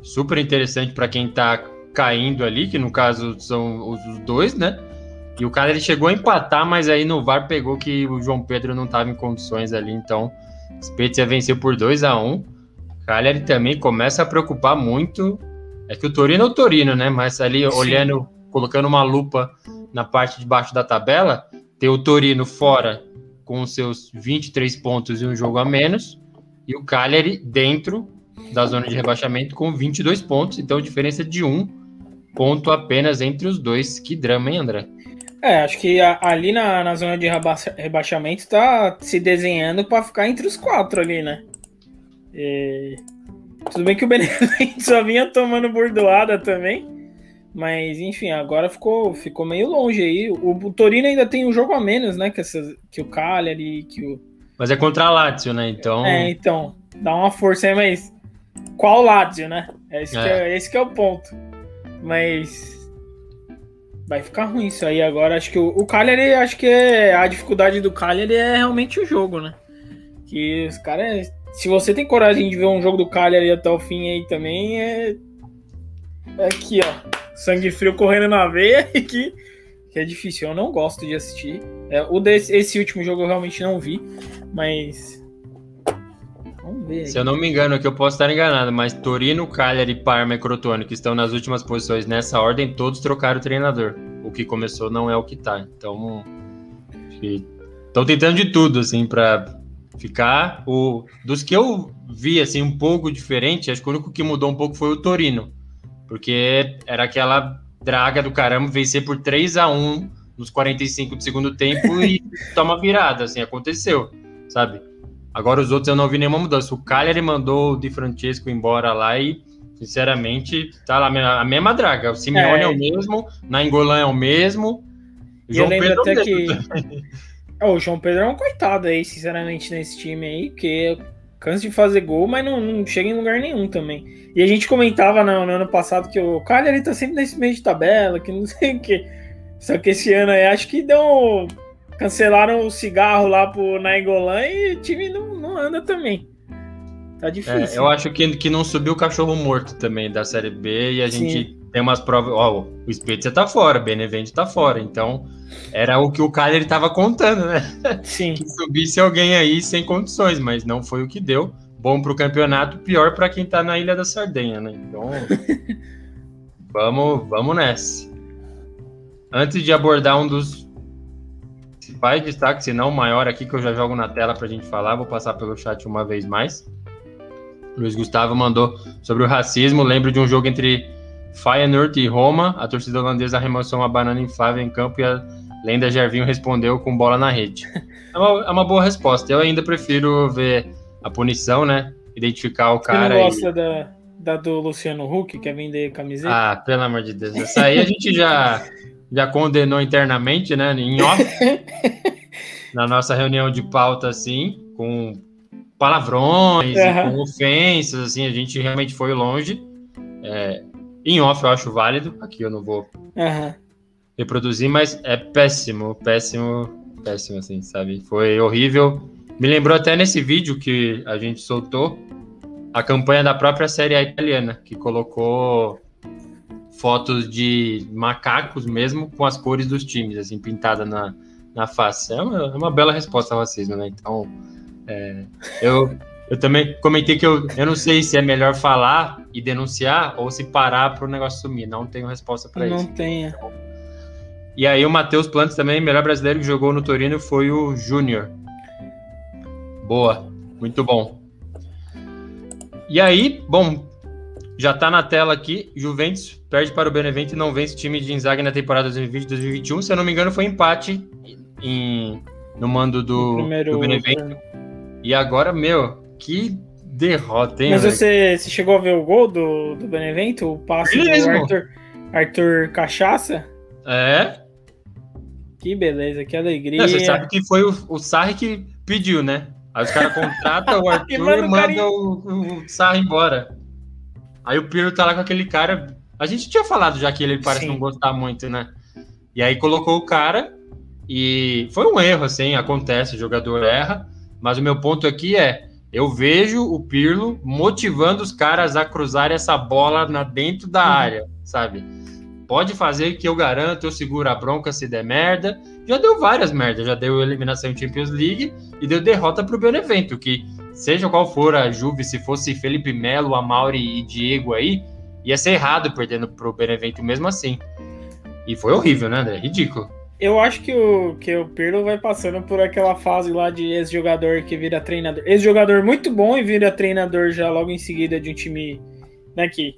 A: Super interessante para quem tá caindo ali, que no caso são os dois, né? E o cara ele chegou a empatar, mas aí no VAR pegou que o João Pedro não estava em condições ali, então Spezia venceu por 2 a 1 Cagliari também começa a preocupar muito. É que o Torino é o Torino, né? Mas ali Sim. olhando, colocando uma lupa na parte de baixo da tabela, tem o Torino fora com seus 23 pontos e um jogo a menos, e o Cagliari dentro da zona de rebaixamento com 22 pontos, então diferença de um ponto apenas entre os dois. Que drama, hein, André?
B: É, acho que a, ali na, na zona de reba rebaixamento está se desenhando para ficar entre os quatro ali, né? E... Tudo bem que o Benevento só vinha tomando bordoada também. Mas, enfim, agora ficou, ficou meio longe aí. O, o Torino ainda tem um jogo a menos, né? Que, essa, que o Cagliari, que o...
A: Mas é contra a Lazio, né? Então...
B: É, então. Dá uma força aí, mas... Qual Lazio, né? Esse, é. Que é, esse que é o ponto. Mas... Vai ficar ruim isso aí agora. Acho que o, o Cagliari, acho que é, a dificuldade do Cagliari é realmente o jogo, né? Que os caras... Se você tem coragem de ver um jogo do Cagliari até o fim aí também, é... É aqui, ó sangue frio correndo na veia que, que é difícil. Eu não gosto de assistir. É, o desse, esse último jogo eu realmente não vi, mas.
A: Vamos ver. Se eu não me engano, aqui eu posso estar enganado, mas Torino, Cagliari, Parma e Crotone, que estão nas últimas posições nessa ordem, todos trocaram o treinador. O que começou não é o que tá. Então. Estão tentando de tudo, assim, para ficar. O, dos que eu vi, assim, um pouco diferente, acho que o único que mudou um pouco foi o Torino porque era aquela draga do caramba vencer por 3 a 1 nos 45 do segundo tempo e toma virada, assim, aconteceu, sabe? Agora os outros eu não vi nenhuma mudança. O Cagliari mandou o Di Francesco embora lá e, sinceramente, tá lá a mesma draga. O Simeone é, é o mesmo, na Engolã é o mesmo.
B: E João eu lembro Pedro até que... oh, o João Pedro é um coitado aí, sinceramente, nesse time aí, porque cansa de fazer gol, mas não, não, chega em lugar nenhum também. E a gente comentava no, no ano passado que o Cagliari tá sempre nesse meio de tabela, que não sei o que. Só que esse ano aí acho que deu. Cancelaram o cigarro lá pro Nainggolan e o time não, não anda também. Tá difícil.
A: É, eu acho que, que não subiu o cachorro morto também da Série B e a Sim. gente tem umas provas. Ó, o Spezia tá fora, o Benevento tá fora. Então, era o que o Cagliari tava contando, né?
B: Sim.
A: que subisse alguém aí sem condições, mas não foi o que deu. Bom pro campeonato, pior para quem tá na Ilha da Sardenha, né? Então, vamos, vamos nessa. Antes de abordar um dos principais destaques, se não o maior aqui, que eu já jogo na tela pra gente falar, vou passar pelo chat uma vez mais. Luiz Gustavo mandou sobre o racismo. Lembro de um jogo entre Feyenoord e Roma, a torcida holandesa arremessou uma banana inflável em campo e a lenda Gervinho respondeu com bola na rede. É uma, é uma boa resposta. Eu ainda prefiro ver a punição, né? Identificar o cara.
B: Você não gosta e... da, da do Luciano Huck, quer vender camiseta?
A: Ah, pelo amor de Deus. Essa aí a gente já, já condenou internamente, né? Em off. na nossa reunião de pauta, assim, com palavrões, uhum. com ofensas, assim, a gente realmente foi longe. É, em off eu acho válido, aqui eu não vou
B: uhum.
A: reproduzir, mas é péssimo, péssimo, péssimo, assim, sabe? Foi horrível. Me lembrou até nesse vídeo que a gente soltou a campanha da própria Série A italiana, que colocou fotos de macacos mesmo com as cores dos times, assim, pintada na, na face. É uma, é uma bela resposta ao racismo, né? Então, é, eu, eu também comentei que eu, eu não sei se é melhor falar e denunciar ou se parar para o negócio sumir. Não tenho resposta para isso.
B: Não tenha.
A: E aí o Matheus Plantes também, melhor brasileiro que jogou no Torino foi o Júnior. Boa, muito bom. E aí, bom, já tá na tela aqui, Juventus perde para o Benevento e não vence o time de Inzaghi na temporada 2020-2021. Se eu não me engano, foi empate em, no mando do, primeiro, do Benevento. E agora, meu, que derrota, hein?
B: Mas você, você, chegou a ver o gol do, do Benevento? O passe do Arthur, Arthur Cachaça?
A: É.
B: Que beleza, que alegria. Não,
A: você sabe que foi o, o Sarri que pediu, né? Aí os caras contratam o Arthur e, mandam o, o Sarri embora. Aí o Pirlo tá lá com aquele cara. A gente tinha falado já que ele parece Sim. não gostar muito, né? E aí colocou o cara e foi um erro, assim, acontece, o jogador erra. Mas o meu ponto aqui é: eu vejo o Pirlo motivando os caras a cruzar essa bola na dentro da uhum. área, sabe? Pode fazer que eu garanto, eu seguro a bronca se der merda. Já deu várias merdas, já deu eliminação em Champions League e deu derrota para o Benevento, que seja qual for a Juve, se fosse Felipe Melo, Amauri e Diego aí, ia ser errado perdendo pro Benevento mesmo assim. E foi horrível, né, André? Ridículo.
B: Eu acho que o, que o Pirlo vai passando por aquela fase lá de ex-jogador que vira treinador. Ex-jogador muito bom e vira treinador já logo em seguida de um time daqui.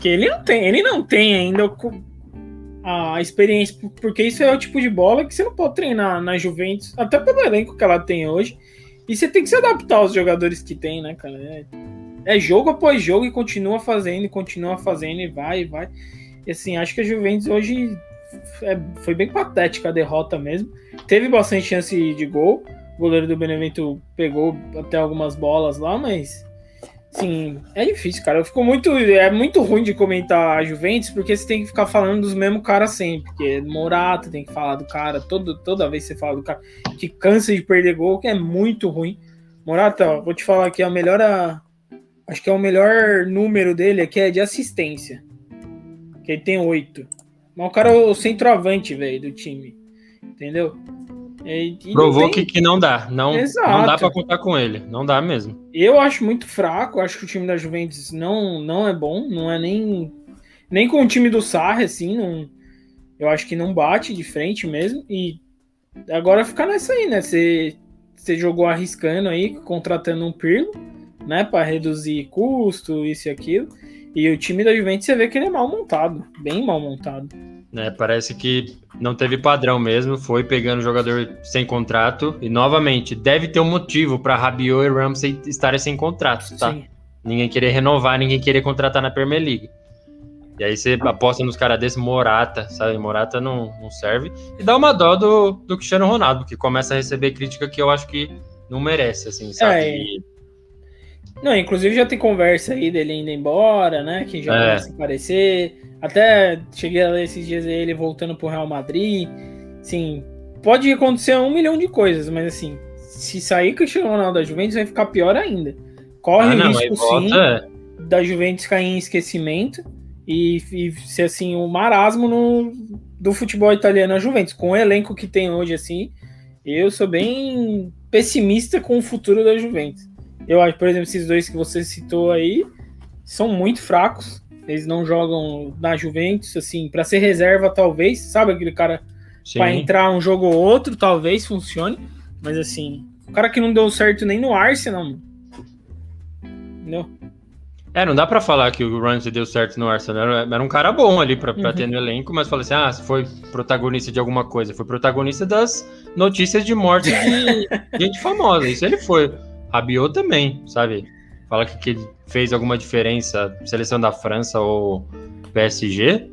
B: Que ele não tem, ele não tem ainda a experiência, porque isso é o tipo de bola que você não pode treinar na Juventus, até pelo elenco que ela tem hoje. E você tem que se adaptar aos jogadores que tem, né, cara? É, é jogo após jogo e continua fazendo, e continua fazendo, e vai, e vai. E assim, acho que a Juventus hoje é, foi bem patética a derrota mesmo. Teve bastante chance de gol. O goleiro do Benevento pegou até algumas bolas lá, mas Sim, é difícil, cara. Eu fico muito. É muito ruim de comentar a Juventus, porque você tem que ficar falando dos mesmos caras sempre. Porque Morata tem que falar do cara, todo, toda vez você fala do cara que cansa de perder gol, que é muito ruim. Morata, vou te falar que a melhor. A, acho que é o melhor número dele aqui é de assistência. Que ele tem oito. Mas o cara é o centroavante, velho, do time. Entendeu?
A: E, e Provou tem... que, que não dá. Não, não dá para contar com ele. Não dá mesmo.
B: Eu acho muito fraco. Acho que o time da Juventus não, não é bom. Não é nem, nem com o time do Sarri, assim. Não, eu acho que não bate de frente mesmo. E agora fica nessa aí, né? Você, você jogou arriscando aí, contratando um Pirlo, né? Para reduzir custo, isso e aquilo. E o time da Juventus você vê que ele é mal montado. Bem mal montado.
A: Né, parece que não teve padrão mesmo, foi pegando jogador sem contrato e novamente deve ter um motivo para Rabiot e Ramsey estarem sem contrato, tá? Sim. Ninguém querer renovar, ninguém querer contratar na Premier League. E aí você aposta nos caras desse Morata, sabe? Morata não, não serve. E dá uma dó do, do Cristiano Ronaldo, que começa a receber crítica que eu acho que não merece, assim, sabe? É, e...
B: Não, inclusive já tem conversa aí dele indo embora, né? Que já é. começa a aparecer. Até cheguei a ler esses dias ele voltando pro Real Madrid. Sim, pode acontecer um milhão de coisas, mas assim, se sair Cristiano Ronaldo da Juventus vai ficar pior ainda. Corre ah, não, o risco sim. É. da Juventus cair em esquecimento e, e ser assim um marasmo no, do futebol italiano a Juventus. Com o elenco que tem hoje, assim, eu sou bem pessimista com o futuro da Juventus. Eu acho, por exemplo, esses dois que você citou aí são muito fracos. Eles não jogam na Juventus, assim, para ser reserva, talvez. Sabe aquele cara para entrar um jogo ou outro, talvez funcione. Mas assim, o cara que não deu certo nem no Arsenal, mano. Entendeu?
A: É, não dá para falar que o Ramsey deu certo no Arsenal. Era, era um cara bom ali para uhum. ter no elenco, mas fala assim: ah, foi protagonista de alguma coisa. Foi protagonista das notícias de morte de gente famosa. Isso ele foi. Rabiot também, sabe? Fala que, que ele fez alguma diferença, seleção da França ou PSG,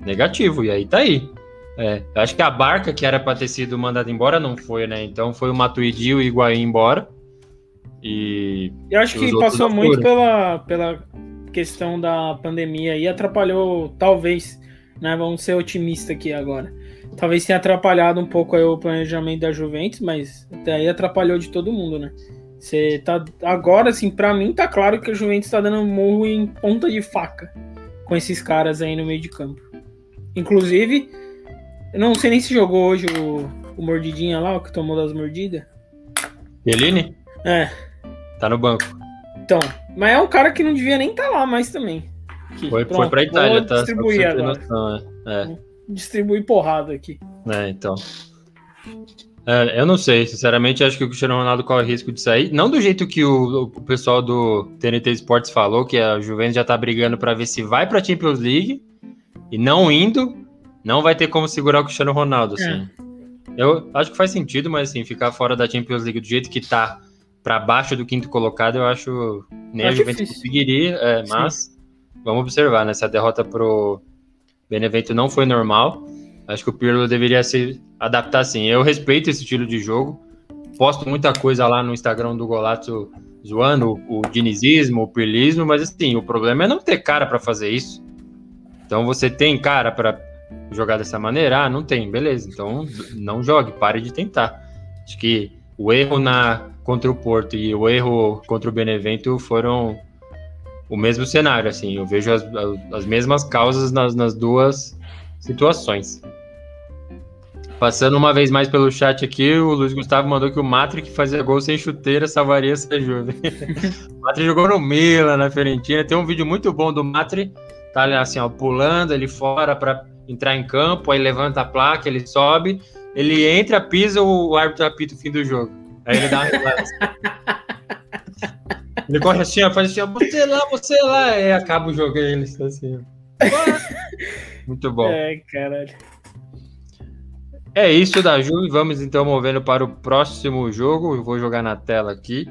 A: negativo, e aí tá aí. É, eu acho que a barca que era para ter sido mandada embora não foi, né? Então foi o Matuidi e o Higuaín embora. E.
B: Eu acho que passou muito pela, pela questão da pandemia e atrapalhou, talvez, né? Vamos ser otimistas aqui agora. Talvez tenha atrapalhado um pouco o planejamento da Juventus, mas até aí atrapalhou de todo mundo, né? Você tá. Agora, assim, pra mim tá claro que o Juventus tá dando murro em ponta de faca com esses caras aí no meio de campo. Inclusive, eu não sei nem se jogou hoje o, o Mordidinha lá, o que tomou das mordidas.
A: Eline?
B: É.
A: Tá no banco.
B: Então, mas é um cara que não devia nem estar tá lá mais também.
A: Aqui, foi, pronto, foi pra Itália, tá?
B: Distribuir agora. Noção, é. é. Distribuir porrada aqui.
A: É, então. É, eu não sei, sinceramente, acho que o Cristiano Ronaldo corre risco de sair. Não do jeito que o, o pessoal do TNT Sports falou, que a Juventus já tá brigando para ver se vai pra Champions League e não indo, não vai ter como segurar o Cristiano Ronaldo, assim. É. Eu acho que faz sentido, mas assim, ficar fora da Champions League do jeito que tá para baixo do quinto colocado, eu acho nem acho a Juventus difícil. conseguiria, é, mas vamos observar, né? Se a derrota pro Benevento não foi normal, acho que o Pirlo deveria se adaptar assim. Eu respeito esse estilo de jogo, posto muita coisa lá no Instagram do Golato zoando o, dinizismo, o pirlismo, mas assim, o problema é não ter cara para fazer isso. Então você tem cara para jogar dessa maneira? Ah, não tem, beleza. Então não jogue, pare de tentar. Acho que o erro na contra o Porto e o erro contra o Benevento foram o mesmo cenário, assim. Eu vejo as, as mesmas causas nas, nas duas situações. Passando uma vez mais pelo chat aqui, o Luiz Gustavo mandou que o Matri que fazia gol sem chuteira salvaria essa Juve. o Matri jogou no Milan, na Fiorentina. Tem um vídeo muito bom do Matri, tá assim, ó, pulando ali fora para entrar em campo, aí levanta a placa, ele sobe, ele entra, pisa, o árbitro apita o fim do jogo. Aí ele dá uma ele corre assim, ó, faz assim, ó, você lá, você lá, aí acaba o jogo aí ele está assim. Muito bom.
B: É, caralho.
A: É isso da Juve. Vamos então movendo para o próximo jogo. Eu vou jogar na tela aqui.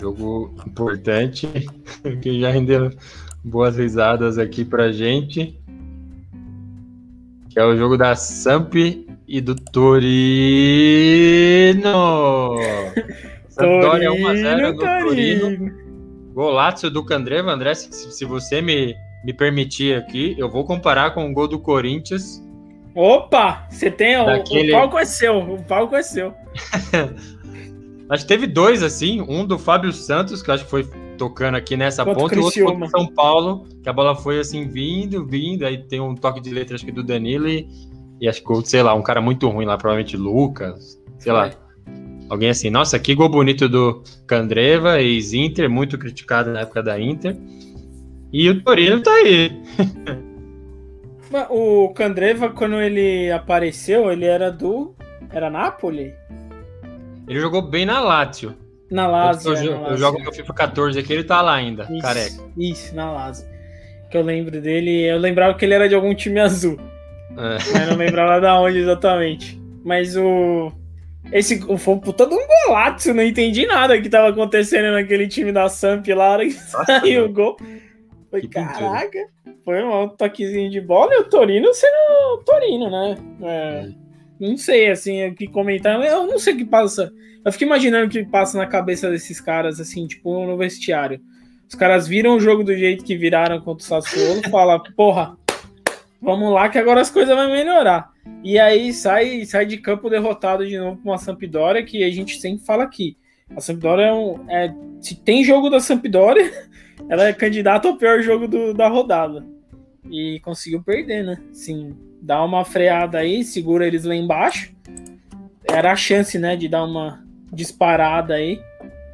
A: Jogo importante que já rendeu boas risadas aqui pra gente que é o jogo da Samp e do Torino. Sampdoria 1x0 do Torino. Golaço do Candreva. André, se, se você me, me permitir aqui, eu vou comparar com o gol do Corinthians.
B: Opa! Você tem Daquele... o, o palco é seu, o palco é seu.
A: acho que teve dois assim, um do Fábio Santos, que acho que foi tocando aqui nessa Quanto ponta, e outro contra São Paulo, que a bola foi assim, vindo, vindo, aí tem um toque de letra, acho que do Danilo, e, e acho que, sei lá, um cara muito ruim lá, provavelmente Lucas, sei lá. Alguém assim, nossa, que gol bonito do Candreva, ex-Inter, muito criticado na época da Inter. E o Torino tá aí.
B: o Candreva, quando ele apareceu, ele era do. Era Napoli?
A: Ele jogou bem na Lazio.
B: Na Lazio.
A: Eu, eu, eu jogo meu FIFA 14 aqui, ele tá lá ainda,
B: isso,
A: careca.
B: Isso, na Lazio. Que eu lembro dele, eu lembrava que ele era de algum time azul. É. Mas não lembrava da onde exatamente. Mas o. Esse foi um puta de um golaço, não entendi nada que tava acontecendo naquele time da Samp lá, hora que saiu o gol. Foi, caraca, pintura. foi um toquezinho de bola e o Torino sendo Torino, né? É, é. Não sei, assim, o que comentar. Eu não sei o que passa eu fico imaginando o que passa na cabeça desses caras, assim, tipo, no vestiário. Os caras viram o jogo do jeito que viraram contra o Sassuolo, fala, porra, vamos lá que agora as coisas vão melhorar. E aí sai, sai de campo derrotado de novo com uma Sampdoria, que a gente sempre fala aqui. A Sampdoria é um. É, se tem jogo da Sampdoria, ela é candidata ao pior jogo do, da rodada. E conseguiu perder, né? Sim, dá uma freada aí, segura eles lá embaixo. Era a chance, né, de dar uma, disparada aí,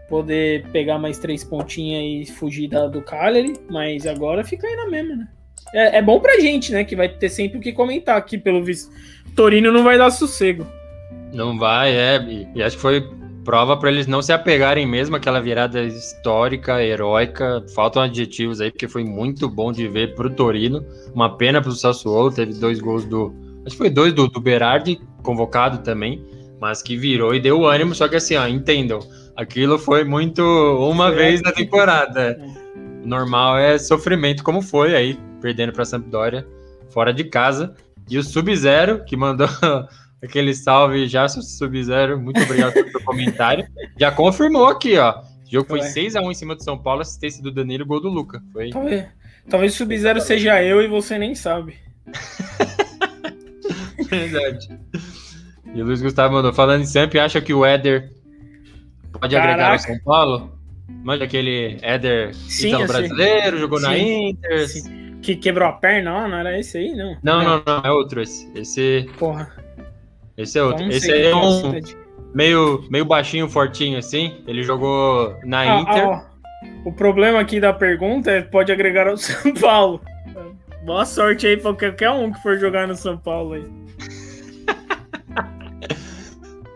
B: poder pegar mais três pontinhas e fugir da, do Cagliari, mas agora fica aí na mesma, né? É, é, bom pra gente, né? Que vai ter sempre o que comentar aqui, pelo visto. Torino não vai dar sossego.
A: Não vai, é. E, acho que foi prova para eles não se apegarem mesmo àquela virada histórica, heróica. Faltam adjetivos aí, porque foi muito bom de ver pro Torino. Uma pena pro Sassuolo, teve dois gols do. Acho que foi dois do, do Berardi, convocado também mas que virou e deu ânimo, só que assim, ó, entendam, aquilo foi muito uma é. vez na temporada. Normal é sofrimento, como foi aí, perdendo para Sampdoria fora de casa. E o Sub-Zero, que mandou aquele salve já, Sub-Zero, muito obrigado pelo seu comentário. Já confirmou aqui, ó. O jogo foi 6x1 em cima do São Paulo, assistência do Danilo, gol do Luca. Foi...
B: Talvez, talvez o Sub-Zero seja eu e você nem sabe.
A: Verdade. E o Luiz Gustavo mandou, falando em Samp, acha que o Éder pode Caraca. agregar ao São Paulo? Manja aquele Éder sim, brasileiro, jogou sim, na Inter. Sim.
B: Que quebrou a perna lá, não era esse aí, não?
A: Não, não, não, é outro esse. Esse.
B: Porra.
A: Esse é outro. Esse aí é um meio, meio baixinho, fortinho assim. Ele jogou na ah, Inter. Ah,
B: o problema aqui da pergunta é pode agregar ao São Paulo. Boa sorte aí pra qualquer um que for jogar no São Paulo aí.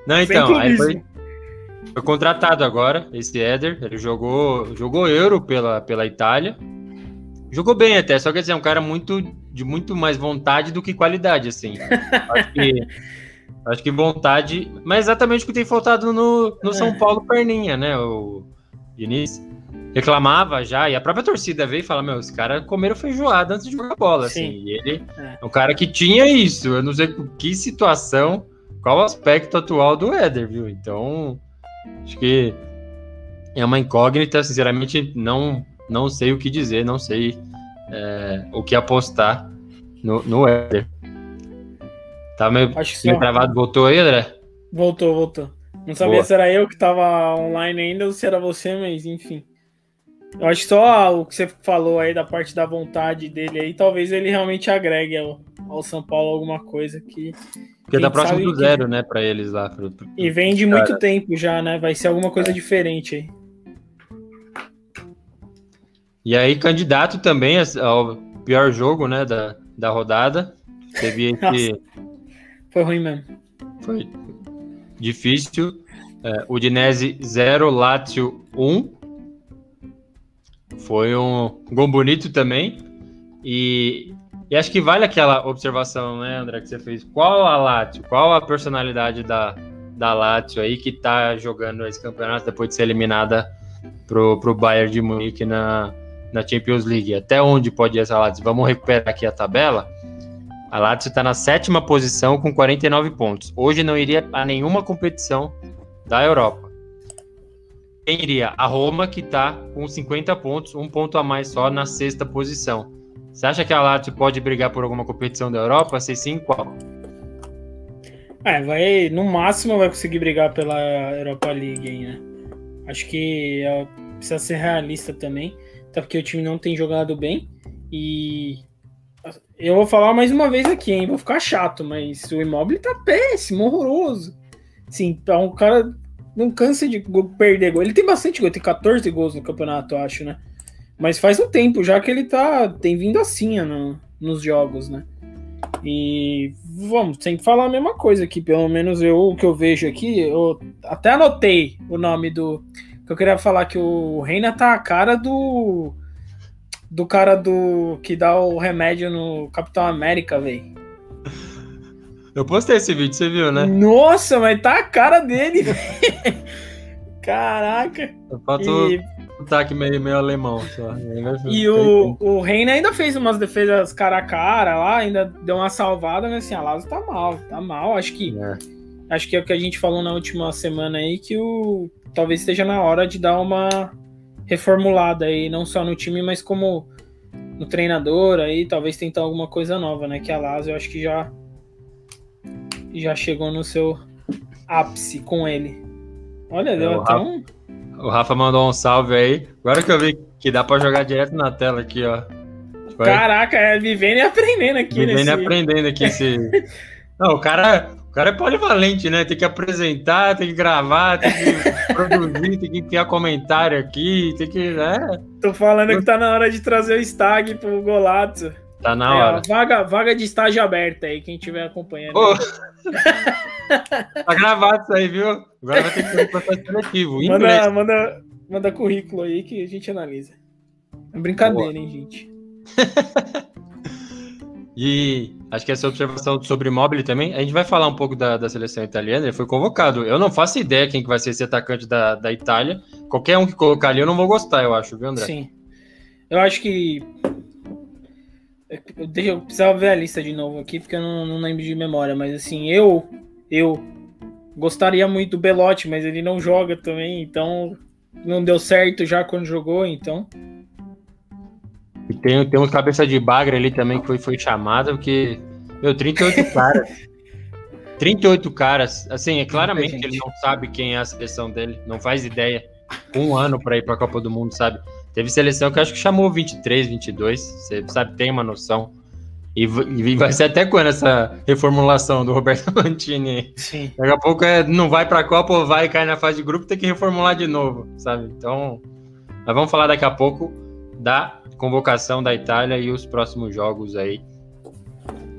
A: Não, então, aí foi, foi, contratado agora, esse Éder. Ele jogou, jogou Euro pela, pela Itália. Jogou bem até, só que assim, é um cara muito, de muito mais vontade do que qualidade, assim. acho, que, acho que vontade. Mas exatamente o que tem faltado no, no São é. Paulo Perninha, né? O Diniz reclamava já, e a própria torcida veio e fala: Meu, os caras comeram feijoada antes de jogar bola. Assim, e ele é. é um cara que tinha isso. Eu não sei que situação, qual o aspecto atual do Éder, viu? Então, acho que é uma incógnita. Sinceramente, não, não sei o que dizer, não sei é, o que apostar no, no Éder. Tá meio, acho que meio travado. Voltou aí, André?
B: Voltou, voltou. Não sabia Boa. se era eu que tava online ainda ou se era você, mas enfim. Eu acho que só o que você falou aí da parte da vontade dele aí, talvez ele realmente agregue ao, ao São Paulo alguma coisa que.
A: Porque dá próximo do zero, que... né, para eles lá. Pro, pro,
B: e vem de cara. muito tempo já, né? Vai ser alguma coisa é. diferente aí.
A: E aí, candidato também ao pior jogo, né, da, da rodada. Teve esse.
B: Foi ruim mesmo.
A: Foi difícil. É, Udinese 0, Lazio 1. Foi um gol bonito também. E, e acho que vale aquela observação, né, André, que você fez. Qual a Lazio, qual a personalidade da, da Lazio aí que tá jogando esse campeonato depois de ser eliminada pro, pro Bayern de Munique na, na Champions League? Até onde pode ir essa Lazio? Vamos recuperar aqui a tabela. A Lazio está na sétima posição com 49 pontos. Hoje não iria a nenhuma competição da Europa. Quem iria? A Roma, que está com 50 pontos, um ponto a mais só na sexta posição. Você acha que a Lazio pode brigar por alguma competição da Europa? Se sim, qual?
B: É, vai, no máximo vai conseguir brigar pela Europa League né? Acho que é, precisa ser realista também, até porque o time não tem jogado bem. E eu vou falar mais uma vez aqui, hein? Vou ficar chato, mas o Immobile tá péssimo, horroroso. Sim, é um cara não cansa de perder gol. Ele tem bastante gol, tem 14 gols no campeonato, eu acho, né? Mas faz um tempo já que ele tá tem vindo assim no, nos jogos, né? E vamos, sem falar a mesma coisa aqui, pelo menos eu o que eu vejo aqui, eu até anotei o nome do que eu queria falar que o Reina tá a cara do do cara do que dá o remédio no Capitão América, velho.
A: Eu postei esse vídeo, você viu, né?
B: Nossa, mas tá a cara dele. Caraca.
A: Eu faço e... sotaque meio, meio alemão só.
B: E o, o Reina ainda fez umas defesas cara a cara lá, ainda deu uma salvada, mas assim, a Lazo tá mal, tá mal. Acho que é. acho que é o que a gente falou na última semana aí, que o talvez esteja na hora de dar uma reformulada aí, não só no time, mas como no treinador aí, talvez tentar alguma coisa nova, né? Que a Lazio eu acho que já já chegou no seu ápice com ele. Olha, deu é, até
A: Rafa, um. O Rafa mandou um salve aí. Agora que eu vi que dá pra jogar direto na tela aqui, ó.
B: Foi. Caraca, é vivendo e aprendendo aqui,
A: Vivendo nesse... e aprendendo aqui esse. Não, o cara, o cara é polivalente, né? Tem que apresentar, tem que gravar, tem que produzir, tem que criar comentário aqui, tem que. Né?
B: Tô falando que tá na hora de trazer o Stag pro Golato.
A: Tá na hora.
B: vaga, vaga de estágio aberta aí, quem estiver acompanhando.
A: Oh. tá gravado isso aí, viu? Agora vai ter que fazer processo seletivo.
B: Manda, manda, manda currículo aí que a gente analisa. É brincadeira, Boa. hein, gente?
A: e acho que essa observação sobre Mobile também. A gente vai falar um pouco da, da seleção italiana. Ele foi convocado. Eu não faço ideia quem que vai ser esse atacante da, da Itália. Qualquer um que colocar ali eu não vou gostar, eu acho, viu, André?
B: Sim. Eu acho que Deixa eu precisava ver a lista de novo aqui, porque eu não, não lembro de memória, mas assim, eu, eu gostaria muito do Belotti, mas ele não joga também, então não deu certo já quando jogou, então.
A: E tem, tem um cabeça de bagra ali também que foi, foi chamado, porque. Meu, 38 caras. 38 caras. Assim, é claramente que ele não sabe quem é a seleção dele, não faz ideia. Um ano para ir para a Copa do Mundo, sabe? Teve seleção que acho que chamou 23, 22, você sabe, tem uma noção. E, e vai ser até quando essa reformulação do Roberto Mantini? Sim. Daqui a pouco é, não vai para a Copa ou vai cair na fase de grupo, tem que reformular de novo, sabe? Então, nós vamos falar daqui a pouco da convocação da Itália e os próximos jogos aí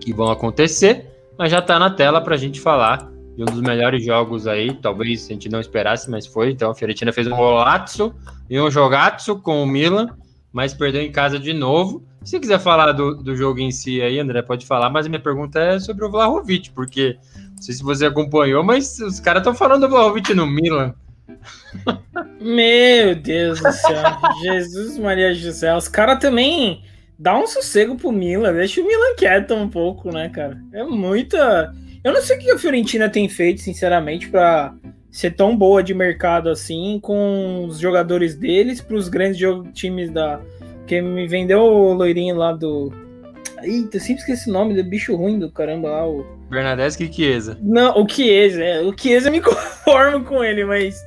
A: que vão acontecer, mas já está na tela para a gente falar um dos melhores jogos aí, talvez a gente não esperasse, mas foi. Então a Fiorentina fez um golaço e um jogaço com o Milan, mas perdeu em casa de novo. Se quiser falar do, do jogo em si aí, André, pode falar, mas a minha pergunta é sobre o Vlahovic, porque não sei se você acompanhou, mas os caras estão falando do Vlahovic no Milan.
B: Meu Deus do céu. Jesus Maria José. Os caras também dá um sossego pro Milan. Deixa o Milan quieto um pouco, né, cara? É muita. Eu não sei o que a Fiorentina tem feito, sinceramente, para ser tão boa de mercado assim com os jogadores deles para os grandes times da. Que me vendeu o loirinho lá do. Eita, eu sempre esqueci o nome do bicho ruim do caramba lá. O...
A: Bernadeschi e Chiesa.
B: Não, o Chiesa, é. O Chiesa me conformo com ele, mas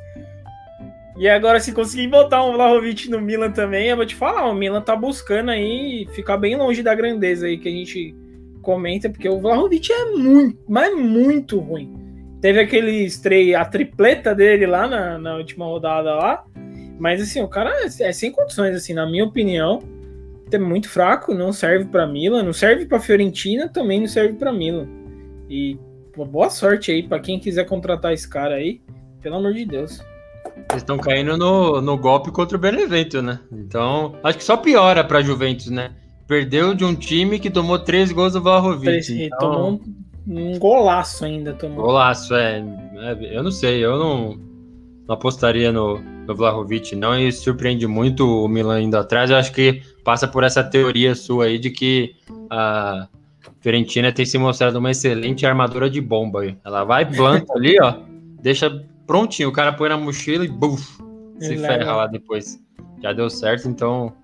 B: e agora, se conseguir botar um Vlahovic no Milan também, eu vou te falar, o Milan tá buscando aí ficar bem longe da grandeza aí que a gente comenta, porque o Vlahovic é muito, mas muito ruim. Teve aquele estreia, a tripleta dele lá na, na última rodada lá, mas assim, o cara é, é sem condições, assim, na minha opinião, é muito fraco, não serve para Milan, não serve para Fiorentina, também não serve para Milan. E boa sorte aí para quem quiser contratar esse cara aí, pelo amor de Deus.
A: Eles estão caindo no, no golpe contra o Benevento, né? Então, acho que só piora para Juventus, né? Perdeu de um time que tomou três gols do Vlahovic.
B: Então... Tomou um, um, golaço ainda. Tomou.
A: Golaço, é, é, Eu não sei, eu não, não apostaria no, no Vlahovic, não. E surpreende muito o Milan indo atrás. Eu acho que passa por essa teoria sua aí de que a Fiorentina tem se mostrado uma excelente armadura de bomba. Ela vai, planta ali, ó, deixa prontinho, o cara põe na mochila e buf, se ferra lá depois. Já deu certo, então.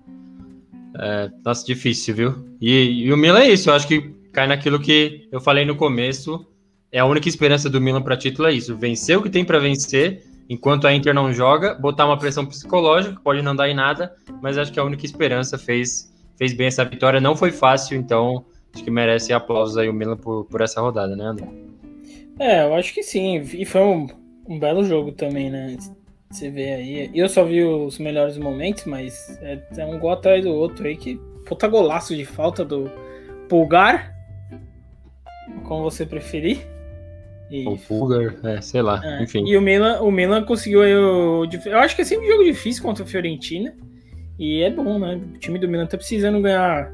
A: É, nossa, difícil, viu? E, e, o Milan é isso, eu acho que cai naquilo que eu falei no começo. É a única esperança do Milan para título é isso: vencer o que tem para vencer, enquanto a Inter não joga, botar uma pressão psicológica, pode não dar em nada, mas acho que a única esperança fez, fez bem essa vitória. Não foi fácil, então acho que merece aplausos aí o Milan por, por essa rodada, né, André?
B: É, eu acho que sim. E foi um, um belo jogo também, né? Você vê aí. Eu só vi os melhores momentos, mas é, é um gol atrás do outro aí que. Puta golaço de falta do Pulgar. Como você preferir.
A: E... O Pulgar, é, sei lá, é. enfim.
B: E o Milan, o Milan conseguiu aí o. Eu acho que é sempre um jogo difícil contra a Fiorentina. E é bom, né? O time do Milan tá precisando ganhar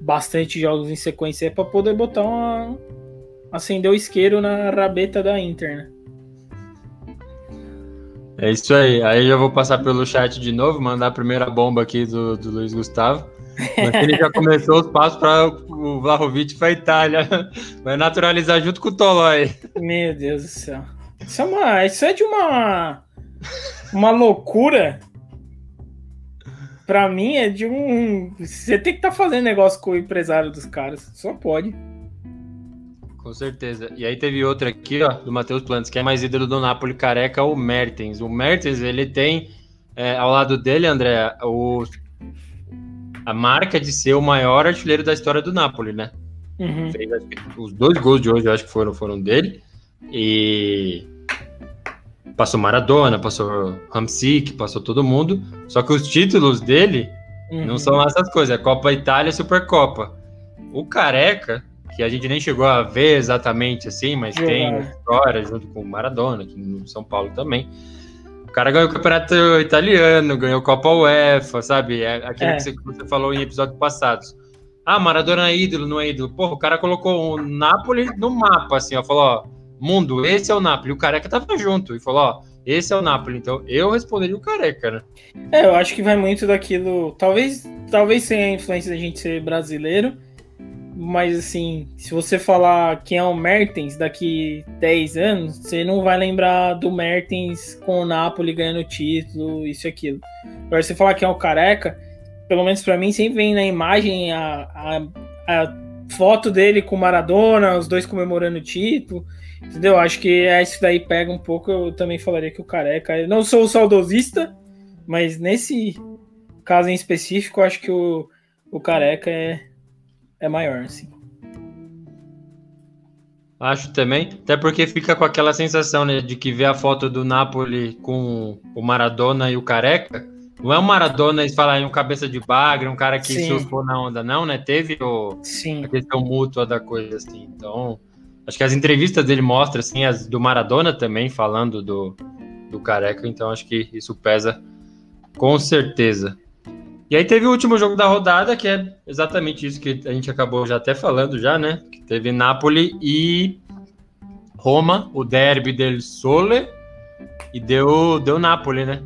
B: bastante jogos em sequência para poder botar uma. acender o isqueiro na rabeta da Inter, né?
A: É isso aí. Aí eu vou passar pelo chat de novo, mandar a primeira bomba aqui do, do Luiz Gustavo. Mas ele já começou os passos para o Vlahovic para a Itália. Vai naturalizar junto com o Tolói.
B: Meu Deus do céu. Isso é, uma, isso é de uma, uma loucura. Para mim é de um. Você tem que estar tá fazendo negócio com o empresário dos caras. Só pode.
A: Com certeza. E aí teve outra aqui, ó, do Matheus Plantes, que é mais ídolo do Napoli careca, o Mertens. O Mertens, ele tem é, ao lado dele, André, o, a marca de ser o maior artilheiro da história do Napoli, né? Uhum. Fez, os dois gols de hoje, eu acho que foram, foram dele. E passou Maradona, passou Hamsik, passou todo mundo. Só que os títulos dele uhum. não são essas coisas, é Copa Itália e Supercopa. O Careca que a gente nem chegou a ver exatamente assim, mas é. tem história junto com o Maradona, aqui no São Paulo também. O cara ganhou o campeonato italiano, ganhou Copa UEFA, sabe? É aquilo é. que você falou em episódios passados. Ah, Maradona é ídolo, não é ídolo. Porra, o cara colocou o Napoli no mapa, assim, ó. Falou, ó, mundo, esse é o Napoli. O Careca tava junto e falou, ó, esse é o Napoli. Então eu responderia o Careca, né?
B: É, eu acho que vai muito daquilo. Talvez, talvez sem a influência da gente ser brasileiro mas assim, se você falar quem é o Mertens daqui 10 anos, você não vai lembrar do Mertens com o Napoli ganhando título, isso e aquilo. Agora, se você falar quem é o Careca, pelo menos para mim, sempre vem na imagem a, a, a foto dele com Maradona, os dois comemorando o título. Entendeu? Acho que isso daí pega um pouco. Eu também falaria que o Careca. Eu não sou saudosista, mas nesse caso em específico, acho que o, o Careca é, é maior, assim.
A: Acho também, até porque fica com aquela sensação né, de que vê a foto do Napoli com o Maradona e o Careca. Não é o Maradona, eles falam, um cabeça de bagre, um cara que Sim. surfou na onda, não, né? Teve o,
B: Sim.
A: a questão mútua da coisa, assim. Então, acho que as entrevistas dele mostram, assim, as do Maradona também, falando do, do Careca. Então, acho que isso pesa com certeza. E aí teve o último jogo da rodada, que é exatamente isso que a gente acabou já até falando já, né? Que teve Napoli e Roma, o derby del Sole, e deu, deu Napoli, né?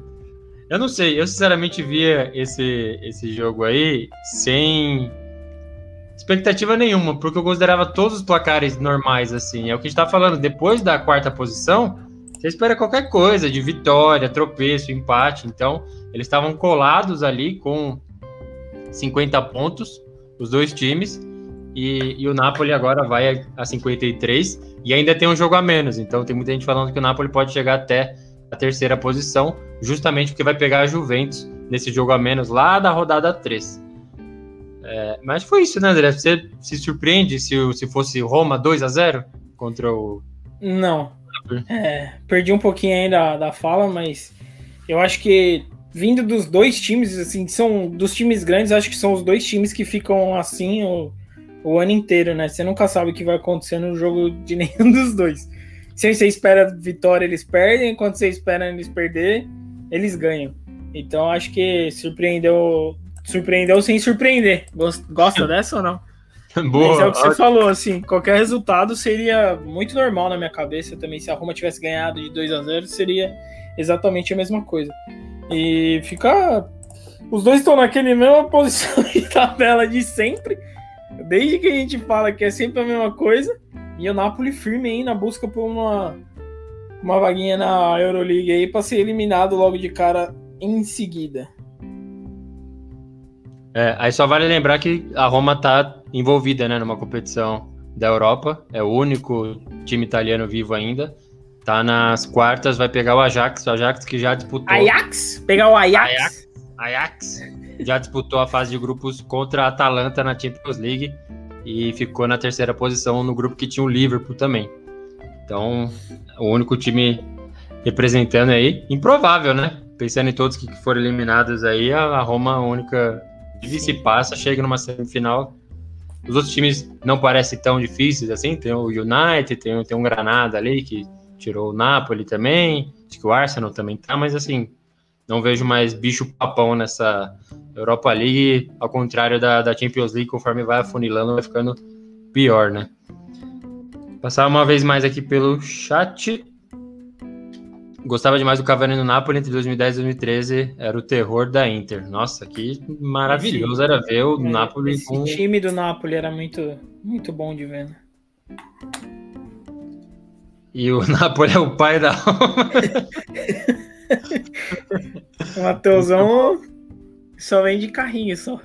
A: Eu não sei, eu sinceramente via esse, esse jogo aí sem expectativa nenhuma, porque eu considerava todos os placares normais, assim. É o que a gente tá falando, depois da quarta posição, você espera qualquer coisa, de vitória, tropeço, empate. Então, eles estavam colados ali com 50 pontos, os dois times, e, e, o Napoli agora vai a 53 e ainda tem um jogo a menos. Então, tem muita gente falando que o Napoli pode chegar até a terceira posição, justamente porque vai pegar a Juventus nesse jogo a menos lá da rodada 3. É, mas foi isso, né, André? Você se surpreende se, se fosse Roma 2 a 0 contra o.
B: Não, é, perdi um pouquinho ainda da fala, mas eu acho que vindo dos dois times, assim, são dos times grandes, acho que são os dois times que ficam assim o, o ano inteiro, né? Você nunca sabe o que vai acontecer no jogo de nenhum dos dois. Se você espera vitória, eles perdem, quando você espera eles perder, eles ganham. Então acho que surpreendeu, surpreendeu sem surpreender. Gosta dessa ou não? Boa. Mas é o que você falou, assim, qualquer resultado seria muito normal na minha cabeça também. Se a Roma tivesse ganhado de 2 a 0 seria exatamente a mesma coisa. E fica. Os dois estão naquele mesma posição de tabela de sempre. Desde que a gente fala que é sempre a mesma coisa. E o Napoli firme aí na busca por uma, uma vaguinha na Euroleague aí para ser eliminado logo de cara em seguida.
A: É, aí só vale lembrar que a Roma tá envolvida, né, numa competição da Europa, é o único time italiano vivo ainda. Tá nas quartas, vai pegar o Ajax, o Ajax que já disputou.
B: Ajax? Pegar o Ajax?
A: Ajax, Ajax já disputou a fase de grupos contra a Atalanta na Champions League e ficou na terceira posição no grupo que tinha o Liverpool também. Então, o único time representando aí, improvável, né? Pensando em todos que foram eliminados aí, a Roma a única se passa, chega numa semifinal. Os outros times não parecem tão difíceis assim. Tem o United, tem, tem um Granada ali que tirou o Napoli também. Acho que o Arsenal também tá, mas assim, não vejo mais bicho papão nessa Europa League, ao contrário da, da Champions League, conforme vai afunilando, vai ficando pior, né? Passar uma vez mais aqui pelo chat. Gostava demais do Cavani no Napoli entre 2010 e 2013. Era o terror da Inter. Nossa, que maravilhoso era ver o é, Napoli
B: esse com... time do Napoli era muito, muito bom de ver, né?
A: E o Napoli é o pai da
B: o Mateusão só vem de carrinho, só.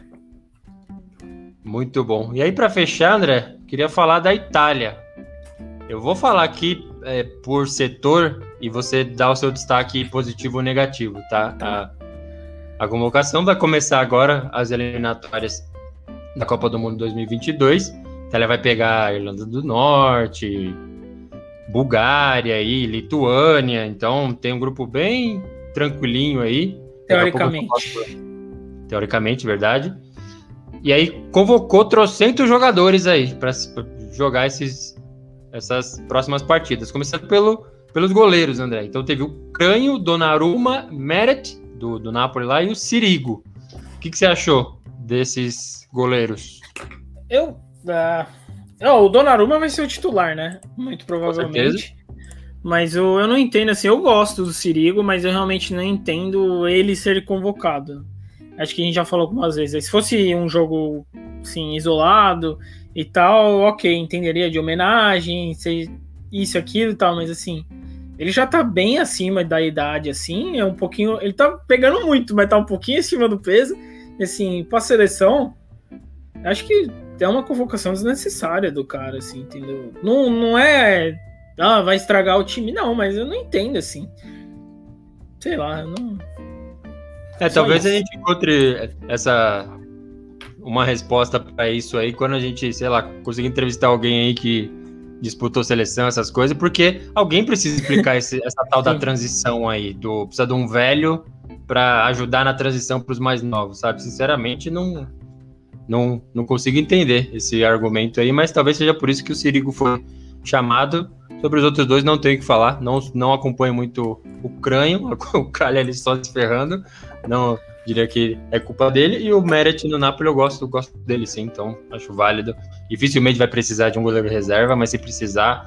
A: Muito bom. E aí, para fechar, André, queria falar da Itália. Eu vou falar aqui é, por setor e você dá o seu destaque positivo ou negativo, tá? A, a convocação vai começar agora, as eliminatórias da Copa do Mundo 2022. Então ela vai pegar a Irlanda do Norte, Bulgária e Lituânia. Então tem um grupo bem tranquilinho aí.
B: Teoricamente.
A: Teoricamente, verdade. E aí convocou trocentos jogadores aí para jogar esses, essas próximas partidas. Começando pelo, pelos goleiros, André. Então teve o Canho, Donnarumma, Meret, do, do Napoli lá, e o Sirigo. O que, que você achou desses goleiros?
B: Eu. Uh, oh, o Donnarumma vai ser o titular, né? Muito provavelmente. Mas eu, eu não entendo, assim, eu gosto do Sirigo, mas eu realmente não entendo ele ser convocado. Acho que a gente já falou algumas vezes. Se fosse um jogo, assim, isolado, e tal, ok, entenderia de homenagem, isso, aquilo e tal, mas assim, ele já tá bem acima da idade, assim, é um pouquinho. Ele tá pegando muito, mas tá um pouquinho acima do peso. E assim, pra seleção, acho que é uma convocação desnecessária do cara, assim, entendeu? Não, não é. Ah, vai estragar o time, não, mas eu não entendo, assim. Sei lá, não.
A: É, Só talvez isso. a gente encontre essa. Uma resposta para isso aí quando a gente, sei lá, conseguir entrevistar alguém aí que disputou seleção, essas coisas, porque alguém precisa explicar esse, essa tal da transição aí, do precisa de um velho para ajudar na transição para os mais novos, sabe? Sinceramente, não, não, não consigo entender esse argumento aí, mas talvez seja por isso que o Sirigo foi chamado. Sobre os outros dois não tenho o que falar, não, não acompanho muito o Crânio, o Calha ali só se ferrando, não diria que é culpa dele, e o Meret no Napoli eu gosto, gosto dele sim, então acho válido. Dificilmente vai precisar de um goleiro reserva, mas se precisar,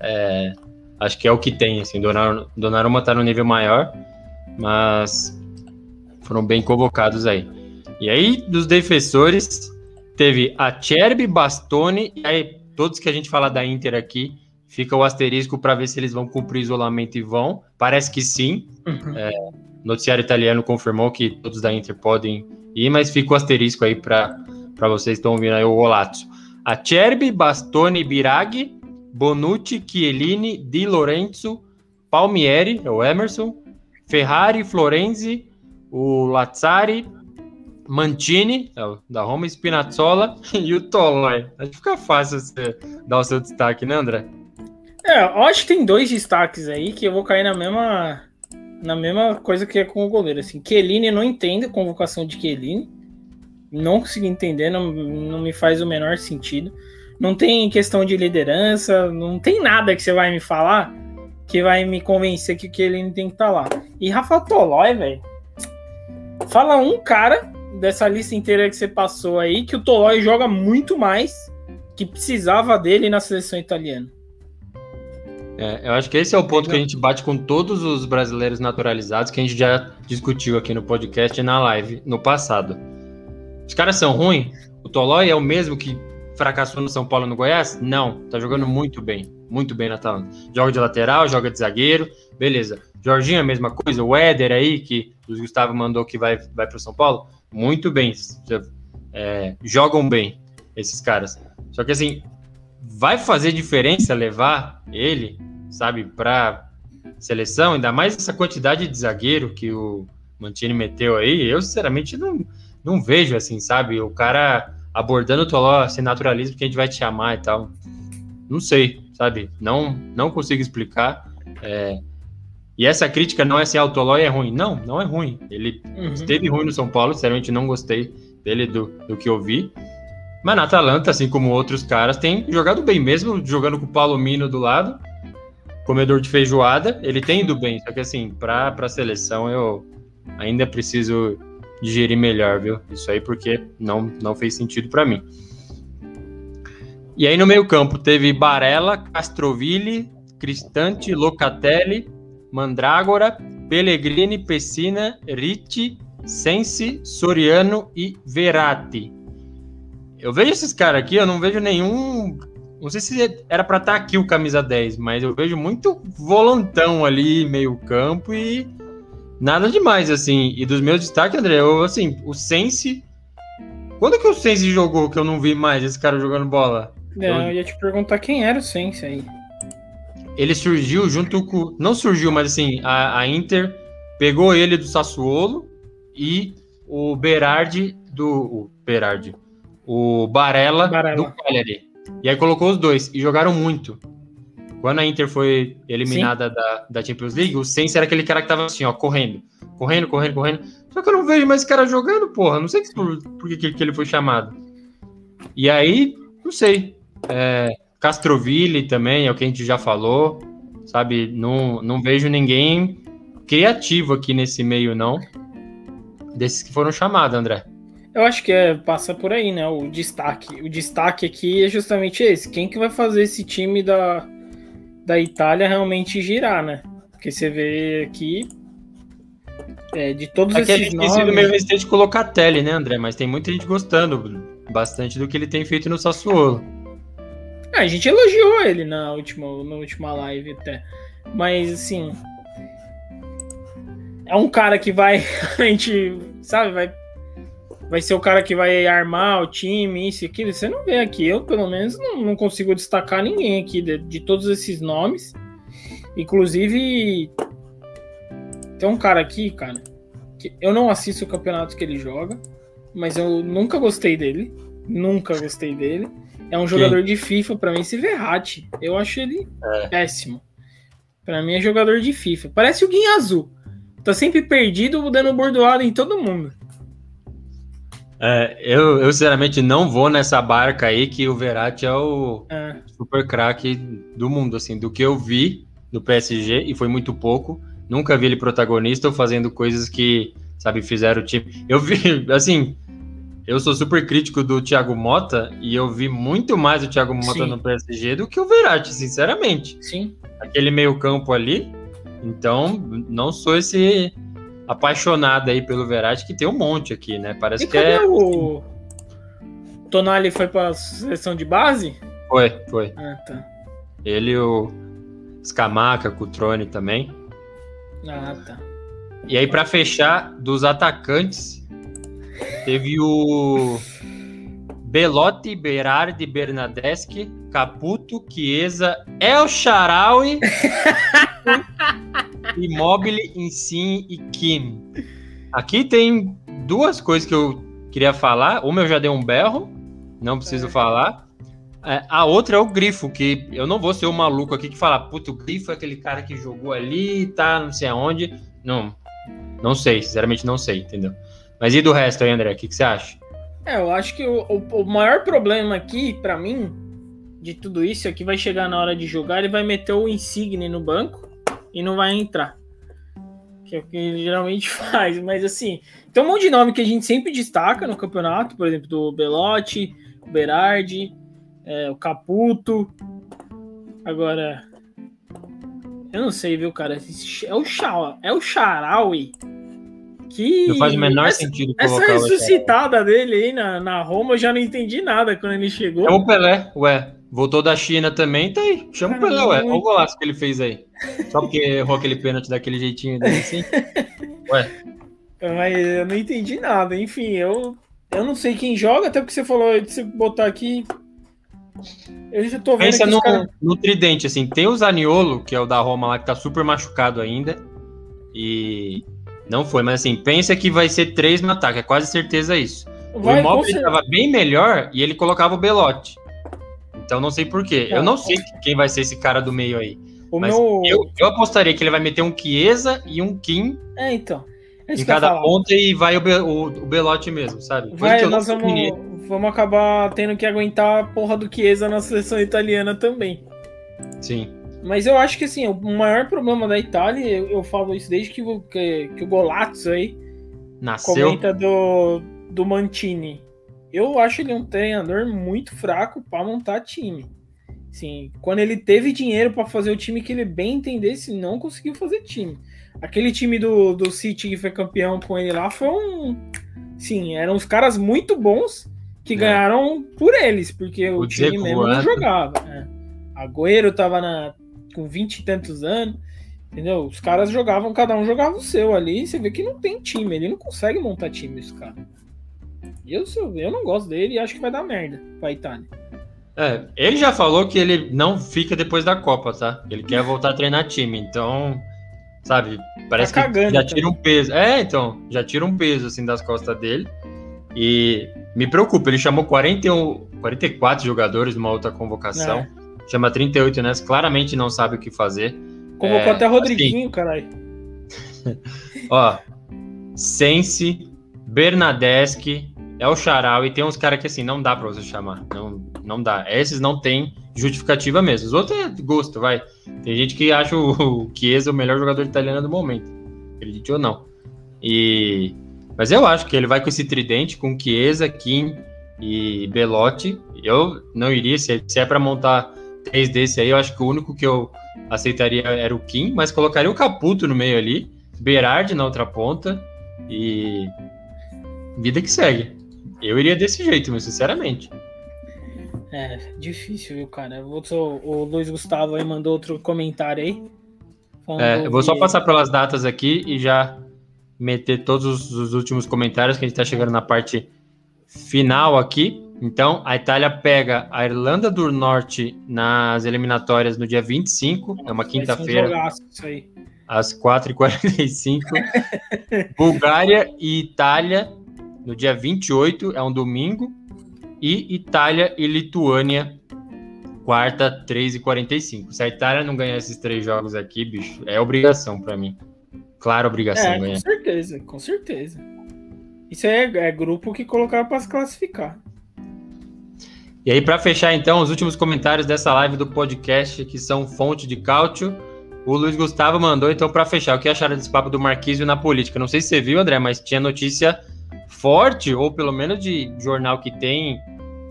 A: é, acho que é o que tem, assim, Donnarumma, Donnarumma tá no nível maior, mas foram bem convocados aí. E aí, dos defensores, teve a Cherby, Bastoni, e aí todos que a gente fala da Inter aqui, fica o asterisco para ver se eles vão cumprir isolamento e vão. Parece que sim. Uhum. É, o noticiário italiano confirmou que todos da Inter podem ir, mas fica o asterisco aí para vocês que estão ouvindo aí o Rolazzo. A Cherby, Bastoni, Biraghi, Bonucci, Chiellini, Di Lorenzo, Palmieri, é o Emerson, Ferrari, Florenzi, o Lazzari, Mantini, é da Roma, Spinazzola e o Tolói. Acho que fica fácil você dar o seu destaque, né, André?
B: É, eu acho que tem dois destaques aí que eu vou cair na mesma na mesma coisa que é com o goleiro. Assim, Chiellini não entende a convocação de Chiellini. Não consegui entender, não, não me faz o menor sentido. Não tem questão de liderança, não tem nada que você vai me falar que vai me convencer que o Chiellini tem que estar tá lá. E Rafa Tolói, velho, Fala um cara dessa lista inteira que você passou aí que o Tolói joga muito mais que precisava dele na seleção italiana.
A: É, eu acho que esse é o ponto que a gente bate com todos os brasileiros naturalizados que a gente já discutiu aqui no podcast e na live no passado. Os caras são ruins? O Tolói é o mesmo que fracassou no São Paulo e no Goiás? Não, tá jogando muito bem, muito bem na Atalanta. Joga de lateral, joga de zagueiro, beleza. Jorginho, a mesma coisa. O Éder aí, que o Gustavo mandou que vai, vai para o São Paulo, muito bem. É, jogam bem esses caras. Só que assim, vai fazer diferença levar ele, sabe, para seleção, ainda mais essa quantidade de zagueiro que o Mantini meteu aí. Eu, sinceramente, não, não vejo assim, sabe? O cara abordando o Toló sem naturalismo que a gente vai te chamar e tal. Não sei, sabe? Não, não consigo explicar. É, e essa crítica não é se Autolói é ruim. Não, não é ruim. Ele uhum. esteve ruim no São Paulo, sinceramente não gostei dele do, do que eu vi. Mas na Atalanta, assim como outros caras, tem jogado bem, mesmo jogando com o Paulo Mino do lado, comedor de feijoada, ele tem ido bem. Só que assim, para a seleção eu ainda preciso digerir melhor, viu? Isso aí porque não, não fez sentido para mim. E aí no meio campo teve Barella, Castroville, Cristante, Locatelli, Mandrágora, Pellegrini, Pessina, Ricci, Sensi, Soriano e Verratti. Eu vejo esses caras aqui, eu não vejo nenhum. Não sei se era para estar tá aqui o camisa 10, mas eu vejo muito volantão ali, meio campo e nada demais, assim. E dos meus destaques, André, eu, assim, o Sense. Quando que o Sense jogou que eu não vi mais esse cara jogando bola?
B: Não, eu... eu ia te perguntar quem era o Sense aí
A: ele surgiu junto com. Não surgiu, mas assim, a, a Inter pegou ele do Sassuolo e o Berardi do. O Berardi. O Barella, Barella, do Cagliari. E aí colocou os dois e jogaram muito. Quando a Inter foi eliminada da, da Champions League, o Sense era aquele cara que tava assim, ó, correndo. Correndo, correndo, correndo. Só que eu não vejo mais esse cara jogando, porra. Não sei por, por que, que ele foi chamado. E aí, não sei. É, Castroville também, é o que a gente já falou, sabe? Não, não vejo ninguém criativo aqui nesse meio, não. Desses que foram chamados, André.
B: Eu acho que é, passa por aí, né? O destaque. O destaque aqui é justamente esse. Quem que vai fazer esse time da, da Itália realmente girar, né? Porque você vê aqui. É, de todos aqui esses a gente nomes...
A: meio resistente com o Locatelli, né, André? Mas tem muita gente gostando bastante do que ele tem feito no Sassuolo.
B: É, a gente elogiou ele na última, na última live até. Mas assim. É um cara que vai. A gente, sabe, vai. Vai ser o cara que vai armar o time, isso e aquilo. Você não vê aqui. Eu, pelo menos, não, não consigo destacar ninguém aqui de, de, todos esses nomes. Inclusive, tem um cara aqui, cara, que eu não assisto o campeonato que ele joga, mas eu nunca gostei dele. Nunca gostei dele. É um jogador de FIFA, para mim, esse Verratti. Eu acho ele é. péssimo. Para mim é jogador de FIFA. Parece o Guinha Azul. Tá sempre perdido, dando bordoada em todo mundo.
A: É, eu, eu, sinceramente, não vou nessa barca aí que o Verratti é o é. super craque do mundo, assim, do que eu vi do PSG, e foi muito pouco. Nunca vi ele protagonista ou fazendo coisas que, sabe, fizeram o time. Eu vi, assim, eu sou super crítico do Thiago Mota e eu vi muito mais o Thiago Mota Sim. no PSG do que o Verratti, sinceramente.
B: Sim.
A: Aquele meio-campo ali. Então, não sou esse apaixonado aí pelo Verratti, que tem um monte aqui, né? Parece e que é. O
B: Tonali foi pra seleção de base?
A: Foi, foi.
B: Ah, tá.
A: Ele, o Scamaca, Cutrone também.
B: Ah, tá.
A: E aí, para fechar, dos atacantes, Teve o Belotti, Berardi, Bernadeschi, Caputo, Chiesa, El Sharawi, Immobile, Insigne e Kim. Aqui tem duas coisas que eu queria falar. Uma eu já dei um berro, não preciso é. falar. A outra é o Grifo, que eu não vou ser o maluco aqui que fala, puto, o Grifo é aquele cara que jogou ali, tá, não sei aonde. Não, não sei, sinceramente não sei, entendeu? Mas e do resto aí, André? O que, que você acha?
B: É, eu acho que o, o, o maior problema aqui, para mim, de tudo isso é que vai chegar na hora de jogar, ele vai meter o Insigne no banco e não vai entrar. Que é o que ele geralmente faz. Mas assim, tem um monte de nome que a gente sempre destaca no campeonato, por exemplo, do Belotti, o Berardi, é, o Caputo. Agora, eu não sei, viu, cara? É o Chau, é o Charaui que.
A: Não faz o menor essa, sentido
B: Essa ressuscitada dele aí na, na Roma, eu já não entendi nada quando ele chegou.
A: É o Pelé, ué. Voltou da China também, tá aí. Chama o Pelé, ué. Olha o golaço que ele fez aí. Só porque errou aquele pênalti daquele jeitinho dele assim. Ué.
B: Mas eu não entendi nada. Enfim, eu, eu não sei quem joga, até porque você falou de você botar aqui. Eu já tô vendo
A: Pensa no, cara... no tridente, assim. Tem o Zaniolo, que é o da Roma lá, que tá super machucado ainda. E não foi, mas assim, pensa que vai ser três no ataque, é quase certeza isso. Vai, o Immobile estava bem melhor e ele colocava o Belote. Então não sei porquê. eu não sei quem vai ser esse cara do meio aí. O mas meu... eu, eu apostaria que ele vai meter um Chiesa e um Kim.
B: É, então.
A: É em cada ponta e vai o, Be o, o Belote mesmo, sabe?
B: Vai, nós vamos, vamos acabar tendo que aguentar a porra do Chiesa na seleção italiana também.
A: Sim.
B: Mas eu acho que assim, o maior problema da Itália, eu, eu falo isso desde que, que, que o Golazzo aí
A: Nasceu.
B: comenta do, do Mantini. Eu acho ele um treinador muito fraco para montar time. Sim, quando ele teve dinheiro para fazer o time que ele bem entendesse, não conseguiu fazer time. Aquele time do, do City que foi campeão com ele lá foi um. Sim, eram os caras muito bons que é. ganharam por eles, porque o, o time mesmo não jogava. É. Agüero tava na, com 20 e tantos anos. Entendeu? Os caras jogavam, cada um jogava o seu ali. Você vê que não tem time, ele não consegue montar time, esse cara. Eu, eu não gosto dele e acho que vai dar merda pra Itália.
A: É, ele já falou que ele não fica depois da Copa, tá? Ele quer voltar a treinar time, então, sabe, parece tá que já tira um peso. É, então, já tira um peso assim das costas dele. E me preocupa, ele chamou 41, 44 jogadores numa outra convocação. É chama 38, né? Claramente não sabe o que fazer.
B: Convocou é, até Rodriguinho, assim, caralho.
A: ó, Sense, Bernadeschi, El Charal, e tem uns caras que assim, não dá pra você chamar. Não, não dá. Esses não tem justificativa mesmo. Os outros é gosto, vai. Tem gente que acha o, Chiesa o melhor jogador italiano do momento. Acredite ou não. E... Mas eu acho que ele vai com esse tridente, com Chiesa, Kim e Belotti. Eu não iria, se é para montar três desse aí, eu acho que o único que eu aceitaria era o Kim, mas colocaria o Caputo no meio ali, Berardi na outra ponta e vida que segue. Eu iria desse jeito, mas sinceramente.
B: É, difícil, viu, cara? O Luiz Gustavo aí mandou outro comentário aí.
A: É, eu vou só passar pelas datas aqui e já meter todos os últimos comentários que a gente tá chegando na parte final aqui. Então, a Itália pega a Irlanda do Norte nas eliminatórias no dia 25, é uma quinta-feira. às 4h45. Bulgária e Itália no dia 28, é um domingo. E Itália e Lituânia, quarta, 3h45. Se a Itália não ganhar esses três jogos aqui, bicho, é obrigação para mim. Claro, obrigação
B: é, ganhar. Com certeza, com certeza. Isso é, é grupo que colocaram para se classificar.
A: E aí, para fechar, então, os últimos comentários dessa live do podcast, que são fonte de cálcio. O Luiz Gustavo mandou, então, para fechar, o que acharam desse papo do Marquísio na política? Não sei se você viu, André, mas tinha notícia forte, ou pelo menos de jornal que tem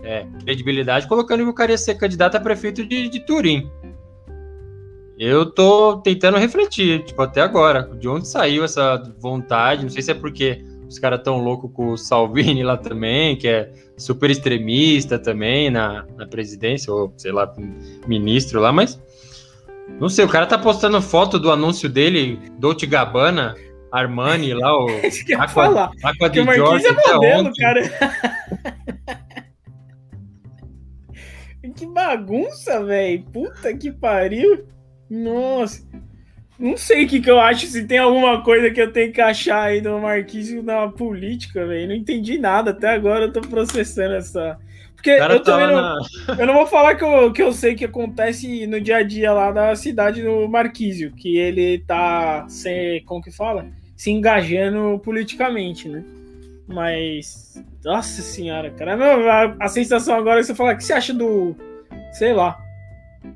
A: é, credibilidade, colocando que o cara ia ser candidato a prefeito de, de Turim. Eu tô tentando refletir, tipo, até agora, de onde saiu essa vontade, não sei se é porque os caras tão loucos com o Salvini lá também, que é super extremista também na, na presidência, ou sei lá, ministro lá, mas não sei, o cara tá postando foto do anúncio dele, Dolce Gabbana, Armani lá, o
B: Aqua, Aqua de George. É modelo, cara. que bagunça, velho. Puta que pariu. Nossa. Não sei o que, que eu acho, se tem alguma coisa que eu tenho que achar aí do Marquinhos na política, velho. Não entendi nada. Até agora eu tô processando essa. Porque eu também não, na... eu não vou falar que eu, que eu sei que acontece no dia a dia lá da cidade do Marquísio, que ele tá sem, como que fala? Se engajando politicamente, né? Mas, nossa senhora, cara, a, a sensação agora é você falar, o que você acha do, sei lá,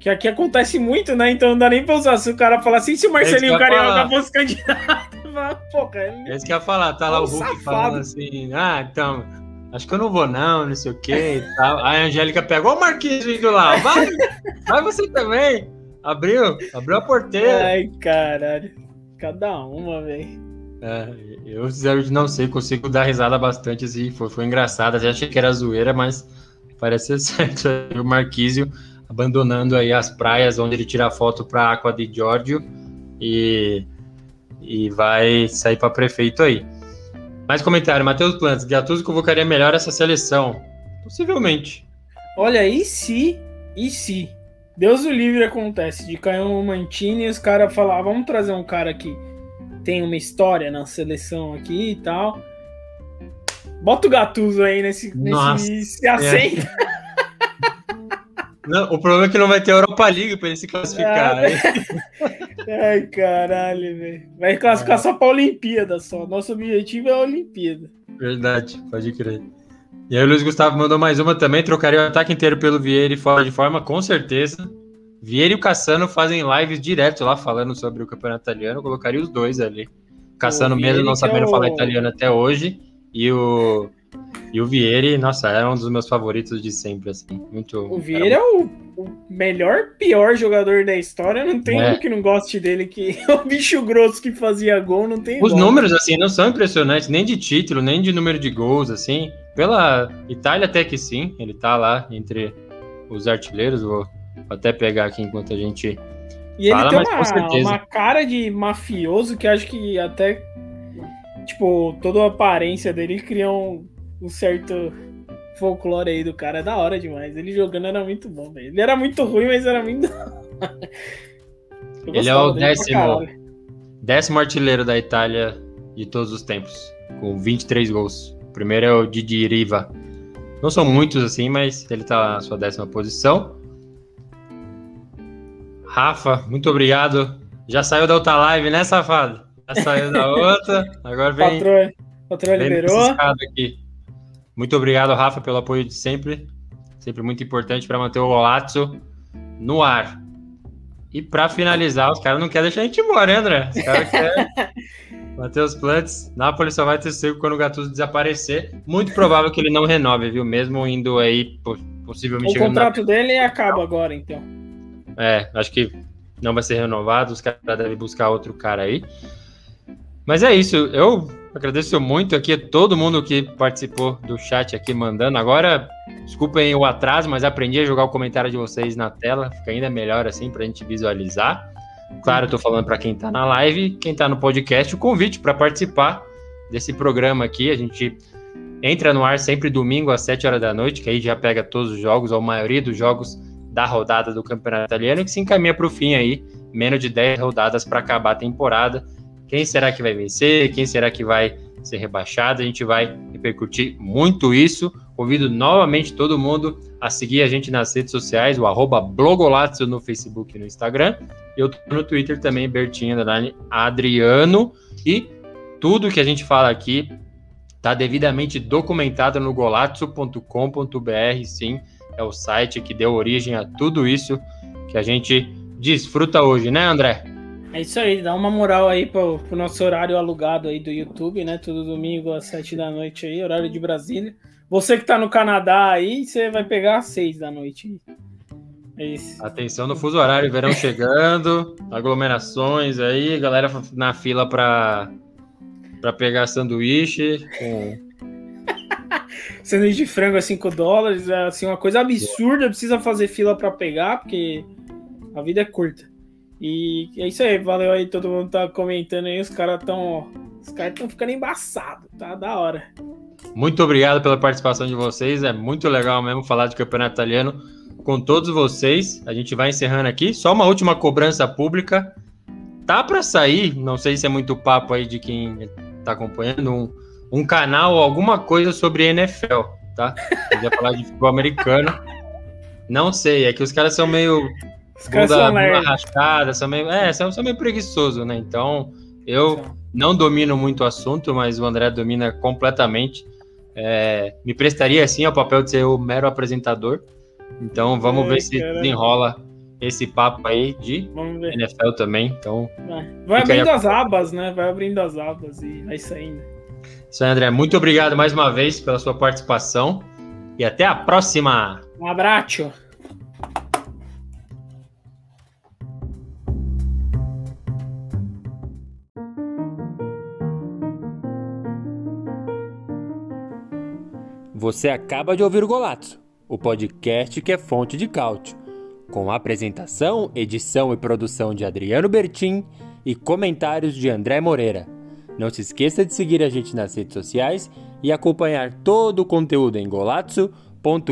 B: que aqui acontece muito, né? Então não dá nem pra usar. Se o cara falar assim, se o Marcelinho Carioca fosse candidato,
A: pô, cara. Ele... É isso que ia falar, tá lá é o Hulk safado. falando assim, ah, então, acho que eu não vou não, não sei o que e tal. Aí a Angélica pegou o Marquinhos indo lá, vai, vai você também. Abriu, abriu a porteira.
B: Ai, caralho. Cada uma, velho.
A: É, eu não sei, consigo dar risada bastante, assim, foi, foi engraçado. Achei que era zoeira, mas parece ser certo. O Marquísio abandonando aí as praias onde ele tira foto para Aqua de Giorgio e, e vai sair para prefeito aí. Mais comentário, Matheus Plantes, Gattuso convocaria melhor essa seleção? Possivelmente.
B: Olha, e se, e se, Deus o livre acontece, de cair um Mantini e os caras falar, ah, vamos trazer um cara que tem uma história na seleção aqui e tal. Bota o Gattuso aí nesse, nesse se aceita. É.
A: Não, o problema é que não vai ter Europa League para ele se classificar. Ah,
B: Ai, caralho, velho. Vai classificar ah. só para a Olimpíada só. Nosso objetivo é a Olimpíada.
A: Verdade, pode crer. E aí o Luiz Gustavo mandou mais uma também. Trocaria o ataque inteiro pelo Vieira e fora de forma, com certeza. Vieira e o Cassano fazem lives direto lá falando sobre o campeonato italiano. Eu colocaria os dois ali. Cassano mesmo não sabendo é o... falar italiano até hoje. E o e o Vieira, nossa, é um dos meus favoritos de sempre, assim. Muito.
B: O Vieira é o, o, melhor, pior jogador da história. Não tem é. um que não goste dele, que o bicho grosso que fazia gol, não tem.
A: Os números, assim, não são impressionantes, nem de título, nem de número de gols, assim. Pela Itália, até que sim, ele tá lá entre os artilheiros. Vou, vou até pegar aqui enquanto a gente.
B: E fala, ele tem uma, uma cara de mafioso que acho que até tipo, toda a aparência dele cria um, um certo folclore aí do cara. É da hora demais. Ele jogando era muito bom, velho. Ele era muito ruim, mas era muito.
A: ele é o décimo, décimo artilheiro da Itália de todos os tempos, com 23 gols. O primeiro é o Didi Riva. Não são muitos assim, mas ele tá na sua décima posição. Rafa, muito obrigado. Já saiu da outra live, né, safado? Já saiu da outra. Agora vem.
B: Patrão, patrão liberou.
A: Aqui. Muito obrigado, Rafa, pelo apoio de sempre. Sempre muito importante para manter o Golazzo no ar. E para finalizar, os caras não querem deixar a gente embora, né, André? Os caras querem manter os plantes. Napoli só vai ter seco quando o Gattuso desaparecer. Muito provável que ele não renove, viu? Mesmo indo aí, possivelmente...
B: O contrato na... dele acaba agora, então.
A: É, acho que não vai ser renovado. Os caras devem buscar outro cara aí. Mas é isso, eu agradeço muito aqui a todo mundo que participou do chat aqui mandando. Agora, desculpem o atraso, mas aprendi a jogar o comentário de vocês na tela, fica ainda melhor assim para a gente visualizar. Claro, estou falando para quem está na live, quem está no podcast, o convite para participar desse programa aqui. A gente entra no ar sempre domingo às 7 horas da noite, que aí já pega todos os jogos, ou a maioria dos jogos da rodada do Campeonato Italiano, que se encaminha para o fim aí, menos de 10 rodadas para acabar a temporada. Quem será que vai vencer? Quem será que vai ser rebaixado? A gente vai repercutir muito isso. Convido novamente todo mundo a seguir a gente nas redes sociais, o arroba no Facebook e no Instagram. Eu tô no Twitter também, Bertinho Adriano. E tudo que a gente fala aqui está devidamente documentado no golazzo.com.br, sim, é o site que deu origem a tudo isso que a gente desfruta hoje, né, André?
B: É isso aí, dá uma moral aí pro, pro nosso horário alugado aí do YouTube, né? Todo domingo às sete da noite aí, horário de Brasília. Você que tá no Canadá aí, você vai pegar às seis da noite.
A: É isso. Atenção no fuso horário, verão chegando, aglomerações aí, galera na fila para para pegar sanduíche com
B: sanduíche de frango a 5 dólares, é assim, uma coisa absurda, precisa fazer fila para pegar, porque a vida é curta. E é isso aí, valeu aí, todo mundo tá comentando aí, os caras tão. Os caras estão ficando embaçados, tá da hora.
A: Muito obrigado pela participação de vocês, é muito legal mesmo falar de campeonato italiano com todos vocês. A gente vai encerrando aqui, só uma última cobrança pública. Tá para sair, não sei se é muito papo aí de quem tá acompanhando, um, um canal, alguma coisa sobre NFL, tá? Eu ia falar de futebol americano. Não sei, é que os caras são meio os bunda, são bunda rascada, são meio, é, são, são meio preguiçosos, né? Então, eu não domino muito o assunto, mas o André domina completamente. É, me prestaria, assim, ao papel de ser o mero apresentador. Então, vamos é, ver se desenrola esse papo aí de NFL também. Então,
B: vai, vai abrindo as abas, né? Vai abrindo as abas e vai saindo.
A: Isso aí, André. Muito obrigado mais uma vez pela sua participação e até a próxima.
B: Um abraço.
A: Você acaba de ouvir o Golato, o podcast que é fonte de cálcio, com apresentação, edição e produção de Adriano Bertin e comentários de André Moreira. Não se esqueça de seguir a gente nas redes sociais e acompanhar todo o conteúdo em golazzo.com.br.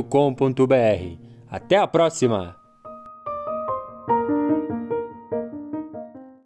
A: Até a próxima!